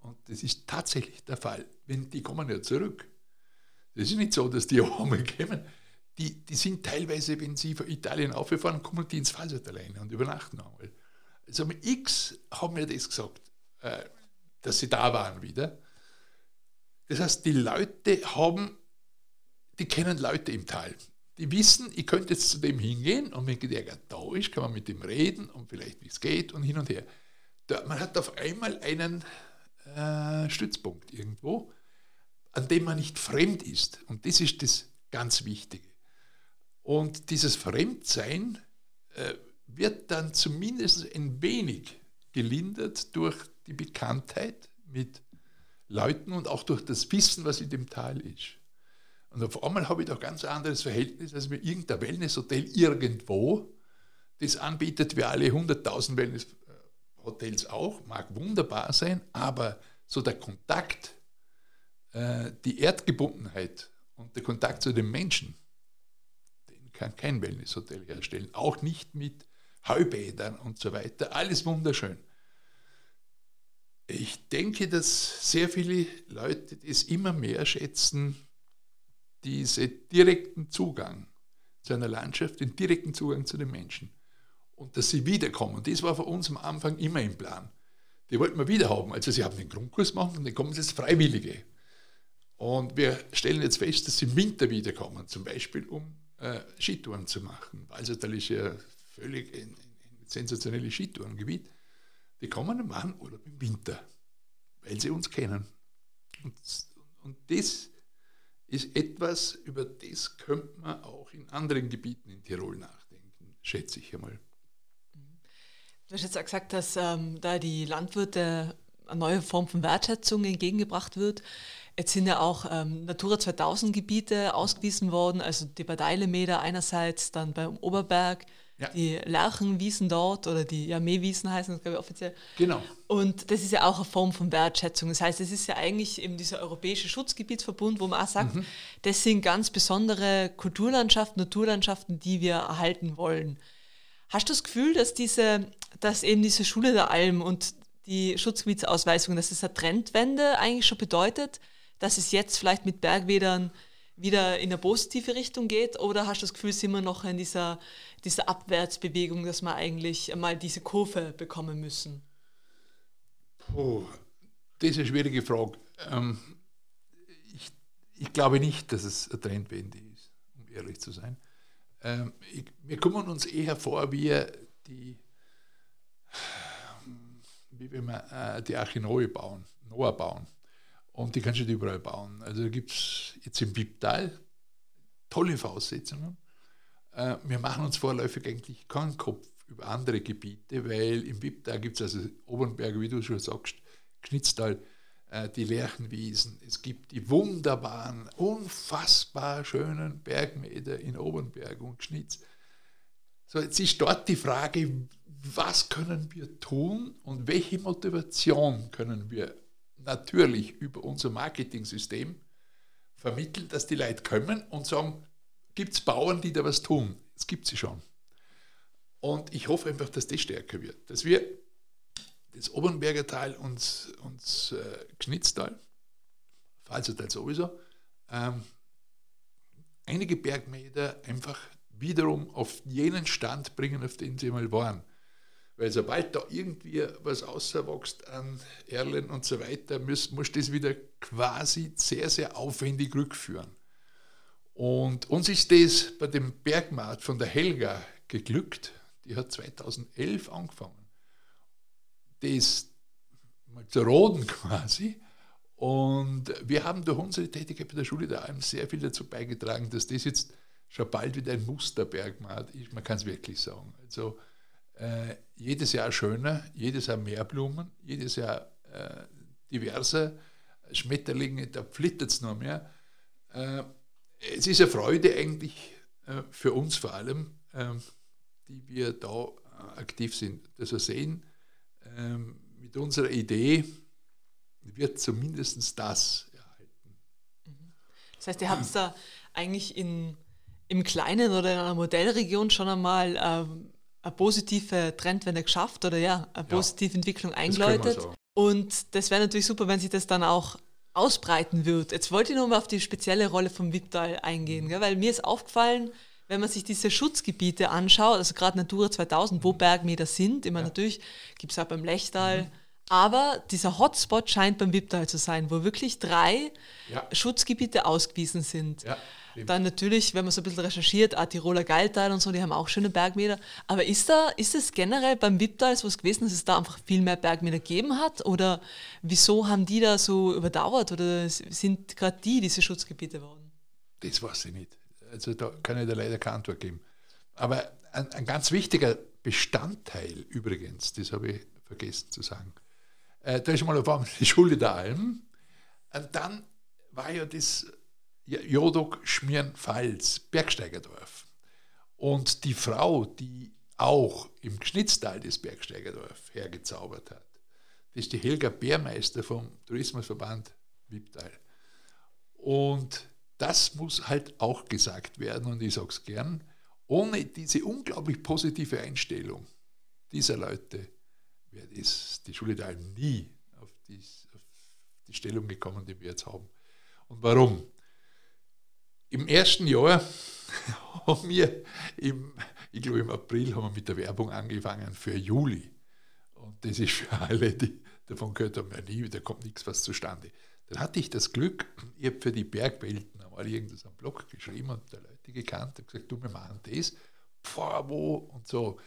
und das ist tatsächlich der Fall, wenn die kommen ja zurück. Das ist nicht so, dass die <laughs> einmal kommen. Die, die sind teilweise, wenn sie von Italien aufgefahren, kommen die ins Fallset alleine und übernachten einmal. Also mit X haben mir das gesagt, äh, dass sie da waren wieder. Das heißt, die Leute haben, die kennen Leute im Tal. Die wissen, ich könnte jetzt zu dem hingehen und wenn der da ist, kann man mit dem reden und vielleicht wie es geht und hin und her. Da, man hat auf einmal einen äh, Stützpunkt irgendwo, an dem man nicht fremd ist. Und das ist das ganz Wichtige. Und dieses Fremdsein äh, wird dann zumindest ein wenig gelindert durch die Bekanntheit mit Leuten und auch durch das Wissen, was in dem Tal ist. Und auf einmal habe ich da ein ganz anderes Verhältnis, als mir irgendein Wellnesshotel irgendwo das anbietet, wie alle 100.000 Wellnesshotels auch, mag wunderbar sein, aber so der Kontakt, äh, die Erdgebundenheit und der Kontakt zu den Menschen, den kann kein Wellnesshotel herstellen, auch nicht mit Heubädern und so weiter, alles wunderschön. Ich denke, dass sehr viele Leute das immer mehr schätzen, diesen direkten Zugang zu einer Landschaft, den direkten Zugang zu den Menschen. Und dass sie wiederkommen. Das war für uns am Anfang immer im Plan. Die wollten wir wieder haben. Also sie haben den Grundkurs machen und dann kommen sie als Freiwillige. Und wir stellen jetzt fest, dass sie im Winter wiederkommen, zum Beispiel um äh, Skitouren zu machen. Walsertal ist ja völlig ein, ein sensationelles Skitourengebiet. Die kommen und machen Urlaub im Winter, weil sie uns kennen. Und, und das ist etwas, über das könnte man auch in anderen Gebieten in Tirol nachdenken, schätze ich einmal. Du hast jetzt auch gesagt, dass ähm, da die Landwirte eine neue Form von Wertschätzung entgegengebracht wird. Jetzt sind ja auch ähm, Natura 2000 Gebiete ausgewiesen worden, also die Bad Eilemeer einerseits, dann beim Oberberg, ja. die Lerchenwiesen dort oder die ja, Mähwiesen heißen das, glaube ich, offiziell. Genau. Und das ist ja auch eine Form von Wertschätzung. Das heißt, es ist ja eigentlich eben dieser europäische Schutzgebietsverbund, wo man auch sagt, mhm. das sind ganz besondere Kulturlandschaften, Naturlandschaften, die wir erhalten wollen. Hast du das Gefühl, dass diese, dass eben diese Schule der Alm und die Schutzgebietsausweisung, dass es eine Trendwende eigentlich schon bedeutet, dass es jetzt vielleicht mit Bergwedern wieder in eine positive Richtung geht? Oder hast du das Gefühl, sind wir noch in dieser, dieser Abwärtsbewegung, dass wir eigentlich mal diese Kurve bekommen müssen? Puh, das ist eine schwierige Frage. Ähm, ich, ich, glaube nicht, dass es eine Trendwende ist, um ehrlich zu sein. Ähm, ich, wir kommen uns eher vor wie die, wie wenn wir äh, die Arche Noah bauen, Noah bauen. Und die kannst du nicht überall bauen. Also da gibt es jetzt im Bibtal tolle Voraussetzungen. Äh, wir machen uns vorläufig eigentlich keinen Kopf über andere Gebiete, weil im Bibtal gibt es also Obernberge, wie du schon sagst, Knitztal, äh, die Lerchenwiesen. Es gibt die wunderbaren, unfassbar schönen Bergmeter in Obernberg und Schnitz. So, jetzt ist dort die Frage, was können wir tun und welche Motivation können wir natürlich über unser Marketing-System vermitteln, dass die Leute kommen und sagen, gibt es Bauern, die da was tun? Es gibt sie schon. Und ich hoffe einfach, dass das stärker wird, dass wir das Obernberger Tal und, und äh, Geschnitztal, Pfalzertal sowieso, ähm, einige Bergmeter einfach wiederum auf jenen Stand bringen, auf den sie mal waren. Weil sobald da irgendwie was außerwächst an Erlen und so weiter, muss, muss das wieder quasi sehr, sehr aufwendig rückführen. Und uns ist das bei dem Bergmarkt von der Helga geglückt. Die hat 2011 angefangen. Das mal zu roden <laughs> quasi. Und wir haben durch unsere Tätigkeit bei der Schule der Alm sehr viel dazu beigetragen, dass das jetzt schon bald wieder ein Musterbergmarkt ist. Man kann es wirklich sagen. Also äh, jedes Jahr schöner, jedes Jahr mehr Blumen, jedes Jahr äh, diverser Schmetterlinge, da flittert es noch mehr. Äh, es ist eine Freude eigentlich äh, für uns vor allem, ähm, die wir da äh, aktiv sind. dass wir sehen, ähm, mit unserer Idee wird zumindest das erhalten. Das heißt, ihr habt da eigentlich in, im Kleinen oder in einer Modellregion schon einmal ähm, eine positive Trendwende geschafft oder ja, eine positive ja, Entwicklung eingeläutet. Das Und das wäre natürlich super, wenn sich das dann auch ausbreiten wird. Jetzt wollte ich nur mal auf die spezielle Rolle vom Wipptal eingehen, mhm. gell? weil mir ist aufgefallen, wenn man sich diese Schutzgebiete anschaut, also gerade Natura 2000, wo mhm. Bergmeter sind, immer ja. natürlich, gibt es auch beim Lechtal, mhm. aber dieser Hotspot scheint beim Wipptal zu sein, wo wirklich drei ja. Schutzgebiete ausgewiesen sind. Ja. Dann natürlich, wenn man so ein bisschen recherchiert, auch Tiroler Geiltal und so, die haben auch schöne Bergmeter. Aber ist da, ist es generell beim Wipptal so was gewesen, dass es da einfach viel mehr Bergmeter gegeben hat? Oder wieso haben die da so überdauert? Oder sind gerade die diese Schutzgebiete geworden? Das weiß ich nicht. Also da kann ich dir leider keine Antwort geben. Aber ein, ein ganz wichtiger Bestandteil übrigens, das habe ich vergessen zu sagen, äh, da ist mal auf einmal die Schule der Alm. Und dann war ja das Jodok Schmieren-Pfalz, Bergsteigerdorf. Und die Frau, die auch im Geschnitztal das Bergsteigerdorf hergezaubert hat, das ist die Helga Bärmeister vom Tourismusverband Wipptal. Und das muss halt auch gesagt werden, und ich sage es gern, ohne diese unglaublich positive Einstellung dieser Leute wäre die Schule Alm nie auf die, auf die Stellung gekommen, die wir jetzt haben. Und warum? Im ersten Jahr <laughs> haben wir, im, ich glaube im April, haben wir mit der Werbung angefangen für Juli. Und das ist für alle, die davon gehört haben, ja nie, da kommt nichts was zustande. Dann hatte ich das Glück, ich habe für die Bergwelten einmal irgendwas am Blog geschrieben und der Leute gekannt, habe gesagt, du, wir machen das, pfah, wo und so.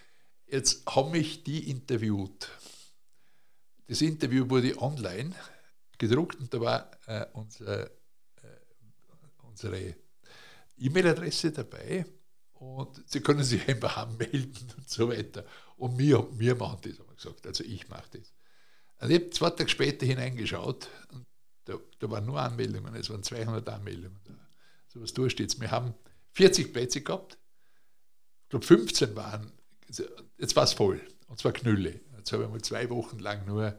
Jetzt haben mich die interviewt. Das Interview wurde online gedruckt und da war äh, unser, äh, unsere E-Mail-Adresse dabei und Sie können sich einfach anmelden und so weiter. Und wir, wir machen das, haben wir gesagt. Also ich mache das. Und ich habe zwei Tage später hineingeschaut und da, da waren nur Anmeldungen, es waren 200 Anmeldungen da. So was durchsteht. Wir haben 40 Plätze gehabt, ich glaube 15 waren, jetzt war es voll, und zwar Knülle. Jetzt habe ich mal zwei Wochen lang nur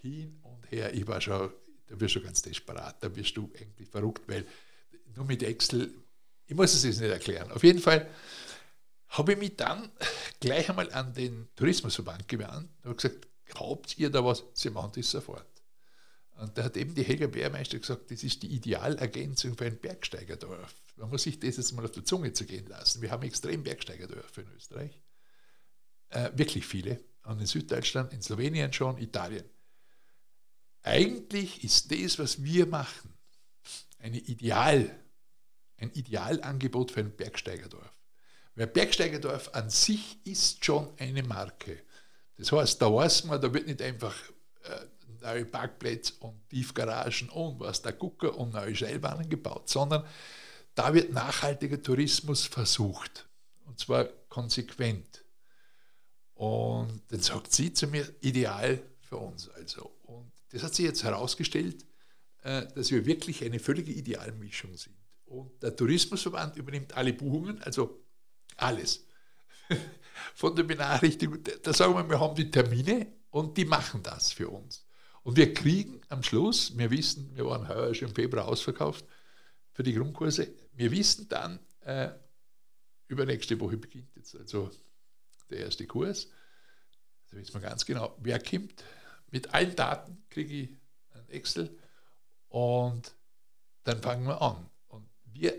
hin und her. Ich war schon, da wirst du ganz desperat, da wirst du eigentlich verrückt, weil nur mit Excel ich muss es jetzt nicht erklären. Auf jeden Fall habe ich mich dann gleich einmal an den Tourismusverband gewandt und gesagt, habt ihr da was? Sie machen das sofort. Und da hat eben die Helga Bärmeister gesagt, das ist die Idealergänzung für ein Bergsteigerdorf. Man muss sich das jetzt mal auf der Zunge zu gehen lassen. Wir haben extrem Bergsteigerdörfer in Österreich. Äh, wirklich viele. Und in Süddeutschland, in Slowenien schon, Italien. Eigentlich ist das, was wir machen, eine Ideal- ein Idealangebot für ein Bergsteigerdorf. Weil Bergsteigerdorf an sich ist schon eine Marke. Das heißt, da weiß man, da wird nicht einfach äh, neue Parkplätze und Tiefgaragen und was da Gucker und neue Seilbahnen gebaut, sondern da wird nachhaltiger Tourismus versucht. Und zwar konsequent. Und dann sagt sie zu mir, ideal für uns also. Und das hat sich jetzt herausgestellt, äh, dass wir wirklich eine völlige Idealmischung sind. Und der Tourismusverband übernimmt alle Buchungen, also alles. <laughs> Von der Benachrichtigung, da sagen wir, wir haben die Termine und die machen das für uns. Und wir kriegen am Schluss, wir wissen, wir waren heuer schon im Februar ausverkauft für die Grundkurse, wir wissen dann, äh, übernächste Woche beginnt jetzt, also der erste Kurs. Da wissen wir ganz genau, wer kommt. Mit allen Daten kriege ich ein Excel und dann fangen wir an. Wir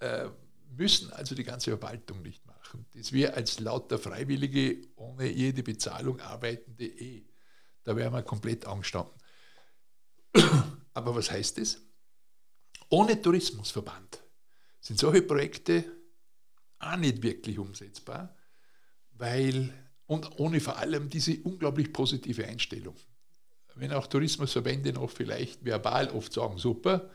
äh, müssen also die ganze Verwaltung nicht machen. Das wir als lauter Freiwillige ohne jede Bezahlung arbeitende eh. Da wären wir komplett angestanden. <clears throat> Aber was heißt das? Ohne Tourismusverband sind solche Projekte auch nicht wirklich umsetzbar, weil und ohne vor allem diese unglaublich positive Einstellung. Wenn auch Tourismusverbände noch vielleicht verbal oft sagen, super,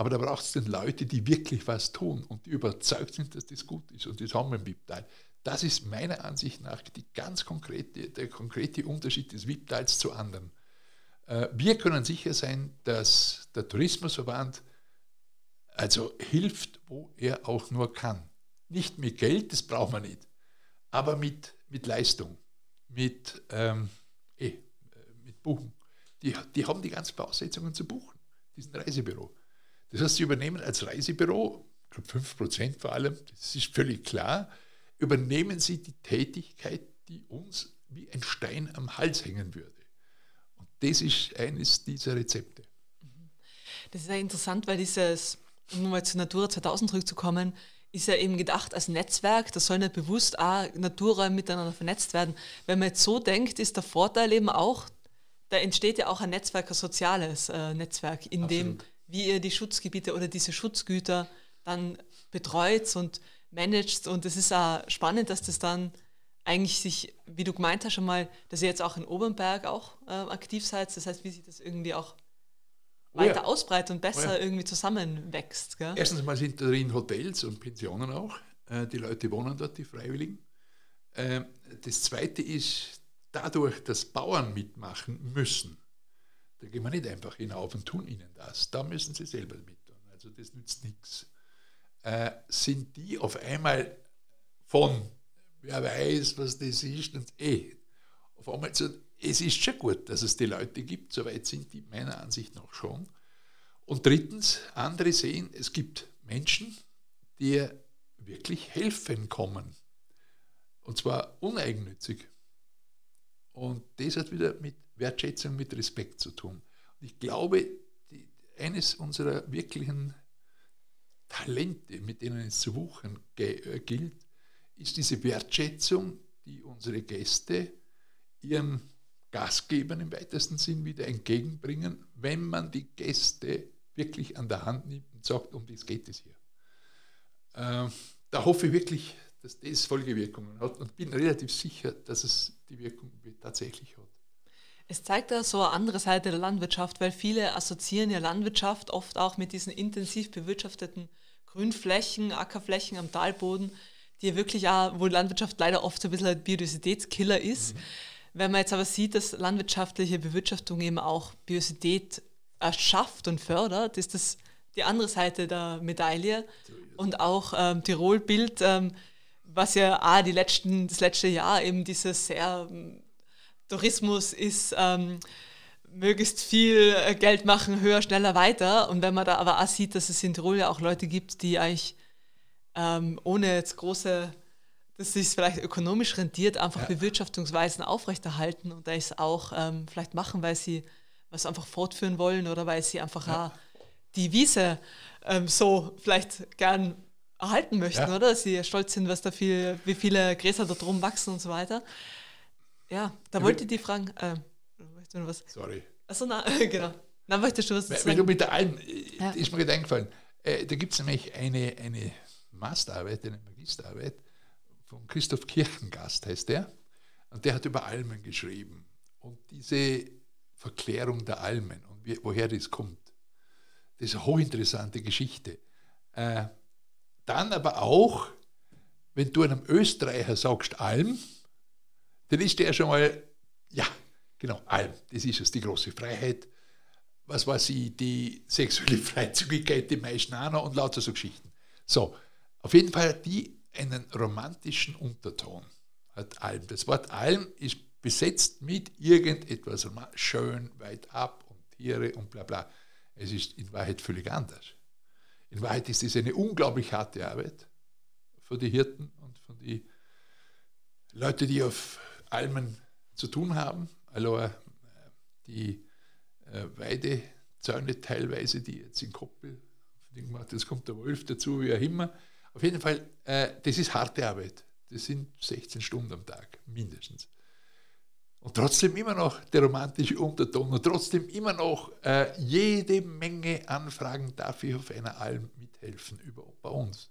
aber da braucht es dann Leute, die wirklich was tun und die überzeugt sind, dass das gut ist. Und das haben wir im VIP-Teil. Das ist meiner Ansicht nach die ganz konkrete, der konkrete Unterschied des VIP-Teils zu anderen. Äh, wir können sicher sein, dass der Tourismusverband also hilft, wo er auch nur kann. Nicht mit Geld, das braucht man nicht, aber mit, mit Leistung, mit, ähm, eh, mit Buchen. Die, die haben die ganzen Voraussetzungen zu buchen, diesen Reisebüro. Das heißt, sie übernehmen als Reisebüro, ich glaube 5 vor allem, das ist völlig klar, übernehmen sie die Tätigkeit, die uns wie ein Stein am Hals hängen würde. Und das ist eines dieser Rezepte. Das ist ja interessant, weil dieses, um mal zu Natura 2000 zurückzukommen, ist ja eben gedacht als Netzwerk, das soll nicht bewusst auch Natura miteinander vernetzt werden. Wenn man jetzt so denkt, ist der Vorteil eben auch, da entsteht ja auch ein Netzwerk, ein soziales äh, Netzwerk, in Absolut. dem wie ihr die Schutzgebiete oder diese Schutzgüter dann betreut und managt. Und es ist auch spannend, dass das dann eigentlich sich, wie du gemeint hast schon mal, dass ihr jetzt auch in Obernberg auch äh, aktiv seid. Das heißt, wie sich das irgendwie auch oh weiter ja. ausbreitet und besser oh ja. irgendwie zusammenwächst. Gell? Erstens mal sind darin Hotels und Pensionen auch. Äh, die Leute wohnen dort, die Freiwilligen. Äh, das Zweite ist, dadurch, dass Bauern mitmachen müssen, da gehen wir nicht einfach hinauf und tun ihnen das. Da müssen sie selber mit tun. Also das nützt nichts. Äh, sind die auf einmal von, wer weiß, was das ist, und eh, auf einmal so, es ist schon gut, dass es die Leute gibt, soweit sind die meiner Ansicht nach schon. Und drittens, andere sehen, es gibt Menschen, die wirklich helfen kommen. Und zwar uneigennützig. Und das hat wieder mit Wertschätzung, mit Respekt zu tun. Und ich glaube, die, eines unserer wirklichen Talente, mit denen es zu wuchern äh, gilt, ist diese Wertschätzung, die unsere Gäste ihren Gastgebern im weitesten Sinn wieder entgegenbringen, wenn man die Gäste wirklich an der Hand nimmt und sagt, um das geht es hier. Äh, da hoffe ich wirklich, dass das Folgewirkungen hat und bin relativ sicher, dass es die Wirkung tatsächlich hat. Es zeigt da so eine andere Seite der Landwirtschaft, weil viele assoziieren ja Landwirtschaft oft auch mit diesen intensiv bewirtschafteten Grünflächen, Ackerflächen am Talboden, die wirklich auch, wo Landwirtschaft leider oft so ein bisschen ein Biodiversitätskiller ist. Mhm. Wenn man jetzt aber sieht, dass landwirtschaftliche Bewirtschaftung eben auch Biodiversität erschafft und fördert, ist das die andere Seite der Medaille. Und auch ähm, Tirol-Bild, ähm, was ja auch die letzten, das letzte Jahr eben dieses sehr Tourismus ist ähm, möglichst viel äh, Geld machen, höher, schneller, weiter. Und wenn man da aber auch sieht, dass es in Tirol ja auch Leute gibt, die eigentlich ähm, ohne jetzt große, dass sich vielleicht ökonomisch rentiert, einfach ja. Bewirtschaftungsweisen aufrechterhalten und da ist auch ähm, vielleicht machen, weil sie was einfach fortführen wollen oder weil sie einfach ja. die Wiese ähm, so vielleicht gern erhalten möchten, ja. oder? Sie stolz sind, was da viel, wie viele Gräser da drum wachsen und so weiter. Ja, da wollte ich die fragen. Äh, was? Sorry. Achso, na, <laughs> genau. Dann wolltest du was sagen. Wenn du mit der Alm, ja. ist mir gerade eingefallen, äh, da gibt es nämlich eine, eine Masterarbeit, eine Magisterarbeit von Christoph Kirchengast, heißt der. Und der hat über Almen geschrieben. Und diese Verklärung der Almen und wie, woher das kommt, das ist eine hochinteressante Geschichte. Äh, dann aber auch, wenn du einem Österreicher sagst Alm, dann ist der schon mal, ja, genau, Alm, das ist es, die große Freiheit. Was war sie, die sexuelle <laughs> Freizügigkeit, die meisten auch und lauter so Geschichten. So, auf jeden Fall hat die einen romantischen Unterton, hat Alm. Das Wort Alm ist besetzt mit irgendetwas schön, weit ab und Tiere und bla bla. Es ist in Wahrheit völlig anders. In Wahrheit ist es eine unglaublich harte Arbeit für die Hirten und für die Leute, die auf Almen zu tun haben, also äh, die äh, Weidezäune teilweise, die jetzt in Koppel, das kommt der Wolf dazu, wie auch immer. Auf jeden Fall, äh, das ist harte Arbeit. Das sind 16 Stunden am Tag, mindestens. Und trotzdem immer noch der romantische Unterton und trotzdem immer noch jede Menge Anfragen, darf ich auf einer Alm mithelfen, überhaupt bei uns.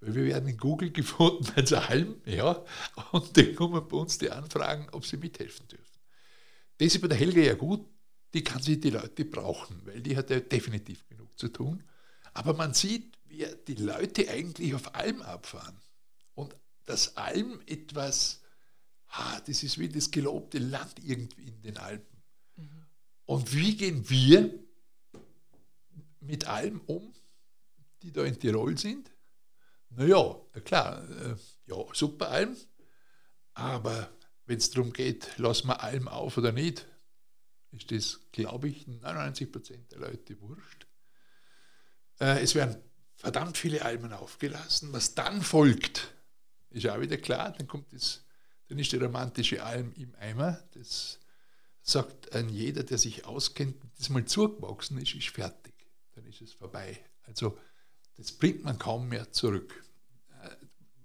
Weil wir werden in Google gefunden als Alm, ja, und dann kommen bei uns die Anfragen, ob sie mithelfen dürfen. Das ist bei der Helga ja gut, die kann sich die Leute brauchen, weil die hat ja definitiv genug zu tun. Aber man sieht, wie die Leute eigentlich auf Alm abfahren. Und dass Alm etwas ah, das ist wie das gelobte Land irgendwie in den Alpen. Mhm. Und wie gehen wir mit Alpen um, die da in Tirol sind? Naja, klar, äh, ja, super Alm, aber wenn es darum geht, lassen wir Alm auf oder nicht, ist das, glaube ich, 99% der Leute wurscht. Äh, es werden verdammt viele Almen aufgelassen. Was dann folgt, ist auch wieder klar, dann kommt das dann ist die romantische Alm im Eimer. Das sagt ein jeder, der sich auskennt, das mal zugewachsen ist, ist fertig. Dann ist es vorbei. Also das bringt man kaum mehr zurück.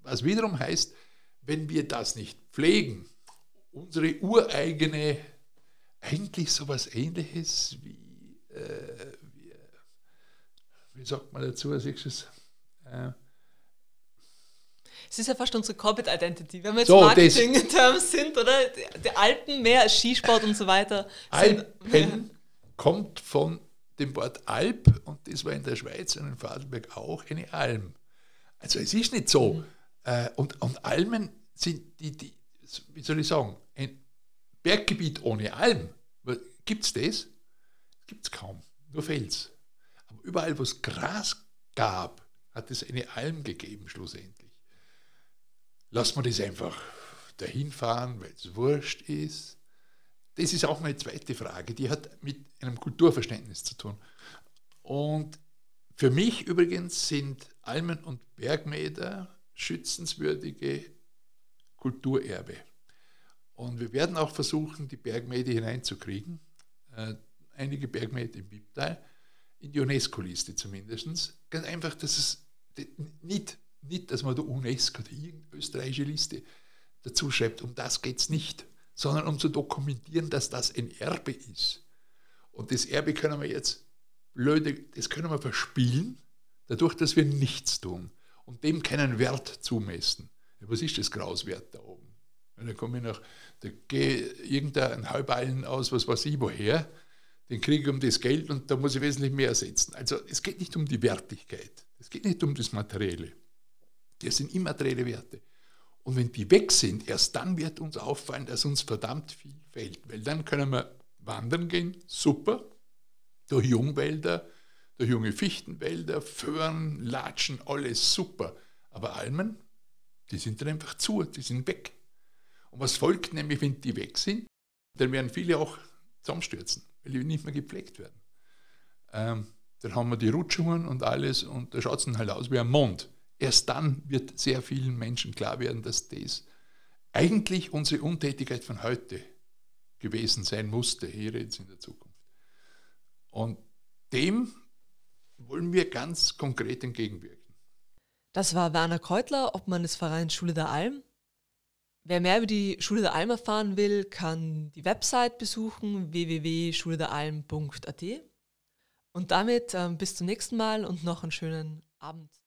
Was wiederum heißt, wenn wir das nicht pflegen, unsere ureigene, eigentlich sowas ähnliches wie, äh, wie, wie sagt man dazu als nächstes, äh, es ist ja fast unsere Corporate Identity. Wenn wir jetzt so, Marketing-Terms sind, oder? Die Alpen mehr als Skisport und so weiter. Alpen kommt von dem Wort Alp und das war in der Schweiz und in Vorarlberg auch eine Alm. Also es ist nicht so. Äh, und, und Almen sind die, die, wie soll ich sagen, ein Berggebiet ohne Alm. Gibt es das? Gibt es kaum. Nur Fels. Aber überall, wo es Gras gab, hat es eine Alm gegeben schlussendlich lassen wir das einfach dahin fahren, weil es wurscht ist. Das ist auch meine zweite Frage, die hat mit einem Kulturverständnis zu tun. Und für mich übrigens sind Almen und Bergmäder schützenswürdige Kulturerbe. Und wir werden auch versuchen, die Bergmäde hineinzukriegen, äh, einige Bergmäde im Bibtal, in die UNESCO-Liste zumindest. Ganz einfach, dass es nicht nicht, dass man der UNESCO irgendeine österreichische Liste dazu schreibt, um das geht es nicht, sondern um zu dokumentieren, dass das ein Erbe ist. Und das Erbe können wir jetzt, blöde, das können wir verspielen, dadurch, dass wir nichts tun und dem keinen Wert zumessen. Ja, was ist das Grauswert da oben? Und dann komme ich nach, da gehe irgendein Halballen aus, was weiß ich woher, den kriege ich um das Geld und da muss ich wesentlich mehr ersetzen. Also es geht nicht um die Wertigkeit, es geht nicht um das Materielle. Das sind immaterielle Werte. Und wenn die weg sind, erst dann wird uns auffallen, dass uns verdammt viel fehlt. Weil dann können wir wandern gehen, super, durch Jungwälder, durch junge Fichtenwälder, Föhren, Latschen, alles super. Aber Almen, die sind dann einfach zu, die sind weg. Und was folgt nämlich, wenn die weg sind, dann werden viele auch zusammenstürzen, weil die nicht mehr gepflegt werden. Ähm, dann haben wir die Rutschungen und alles und da schaut es dann halt aus wie ein Mond. Erst dann wird sehr vielen Menschen klar werden, dass das eigentlich unsere Untätigkeit von heute gewesen sein musste, hier jetzt in der Zukunft. Und dem wollen wir ganz konkret entgegenwirken. Das war Werner Kreutler, Obmann des Vereins Schule der Alm. Wer mehr über die Schule der Alm erfahren will, kann die Website besuchen www.schulederalm.at. Und damit äh, bis zum nächsten Mal und noch einen schönen Abend.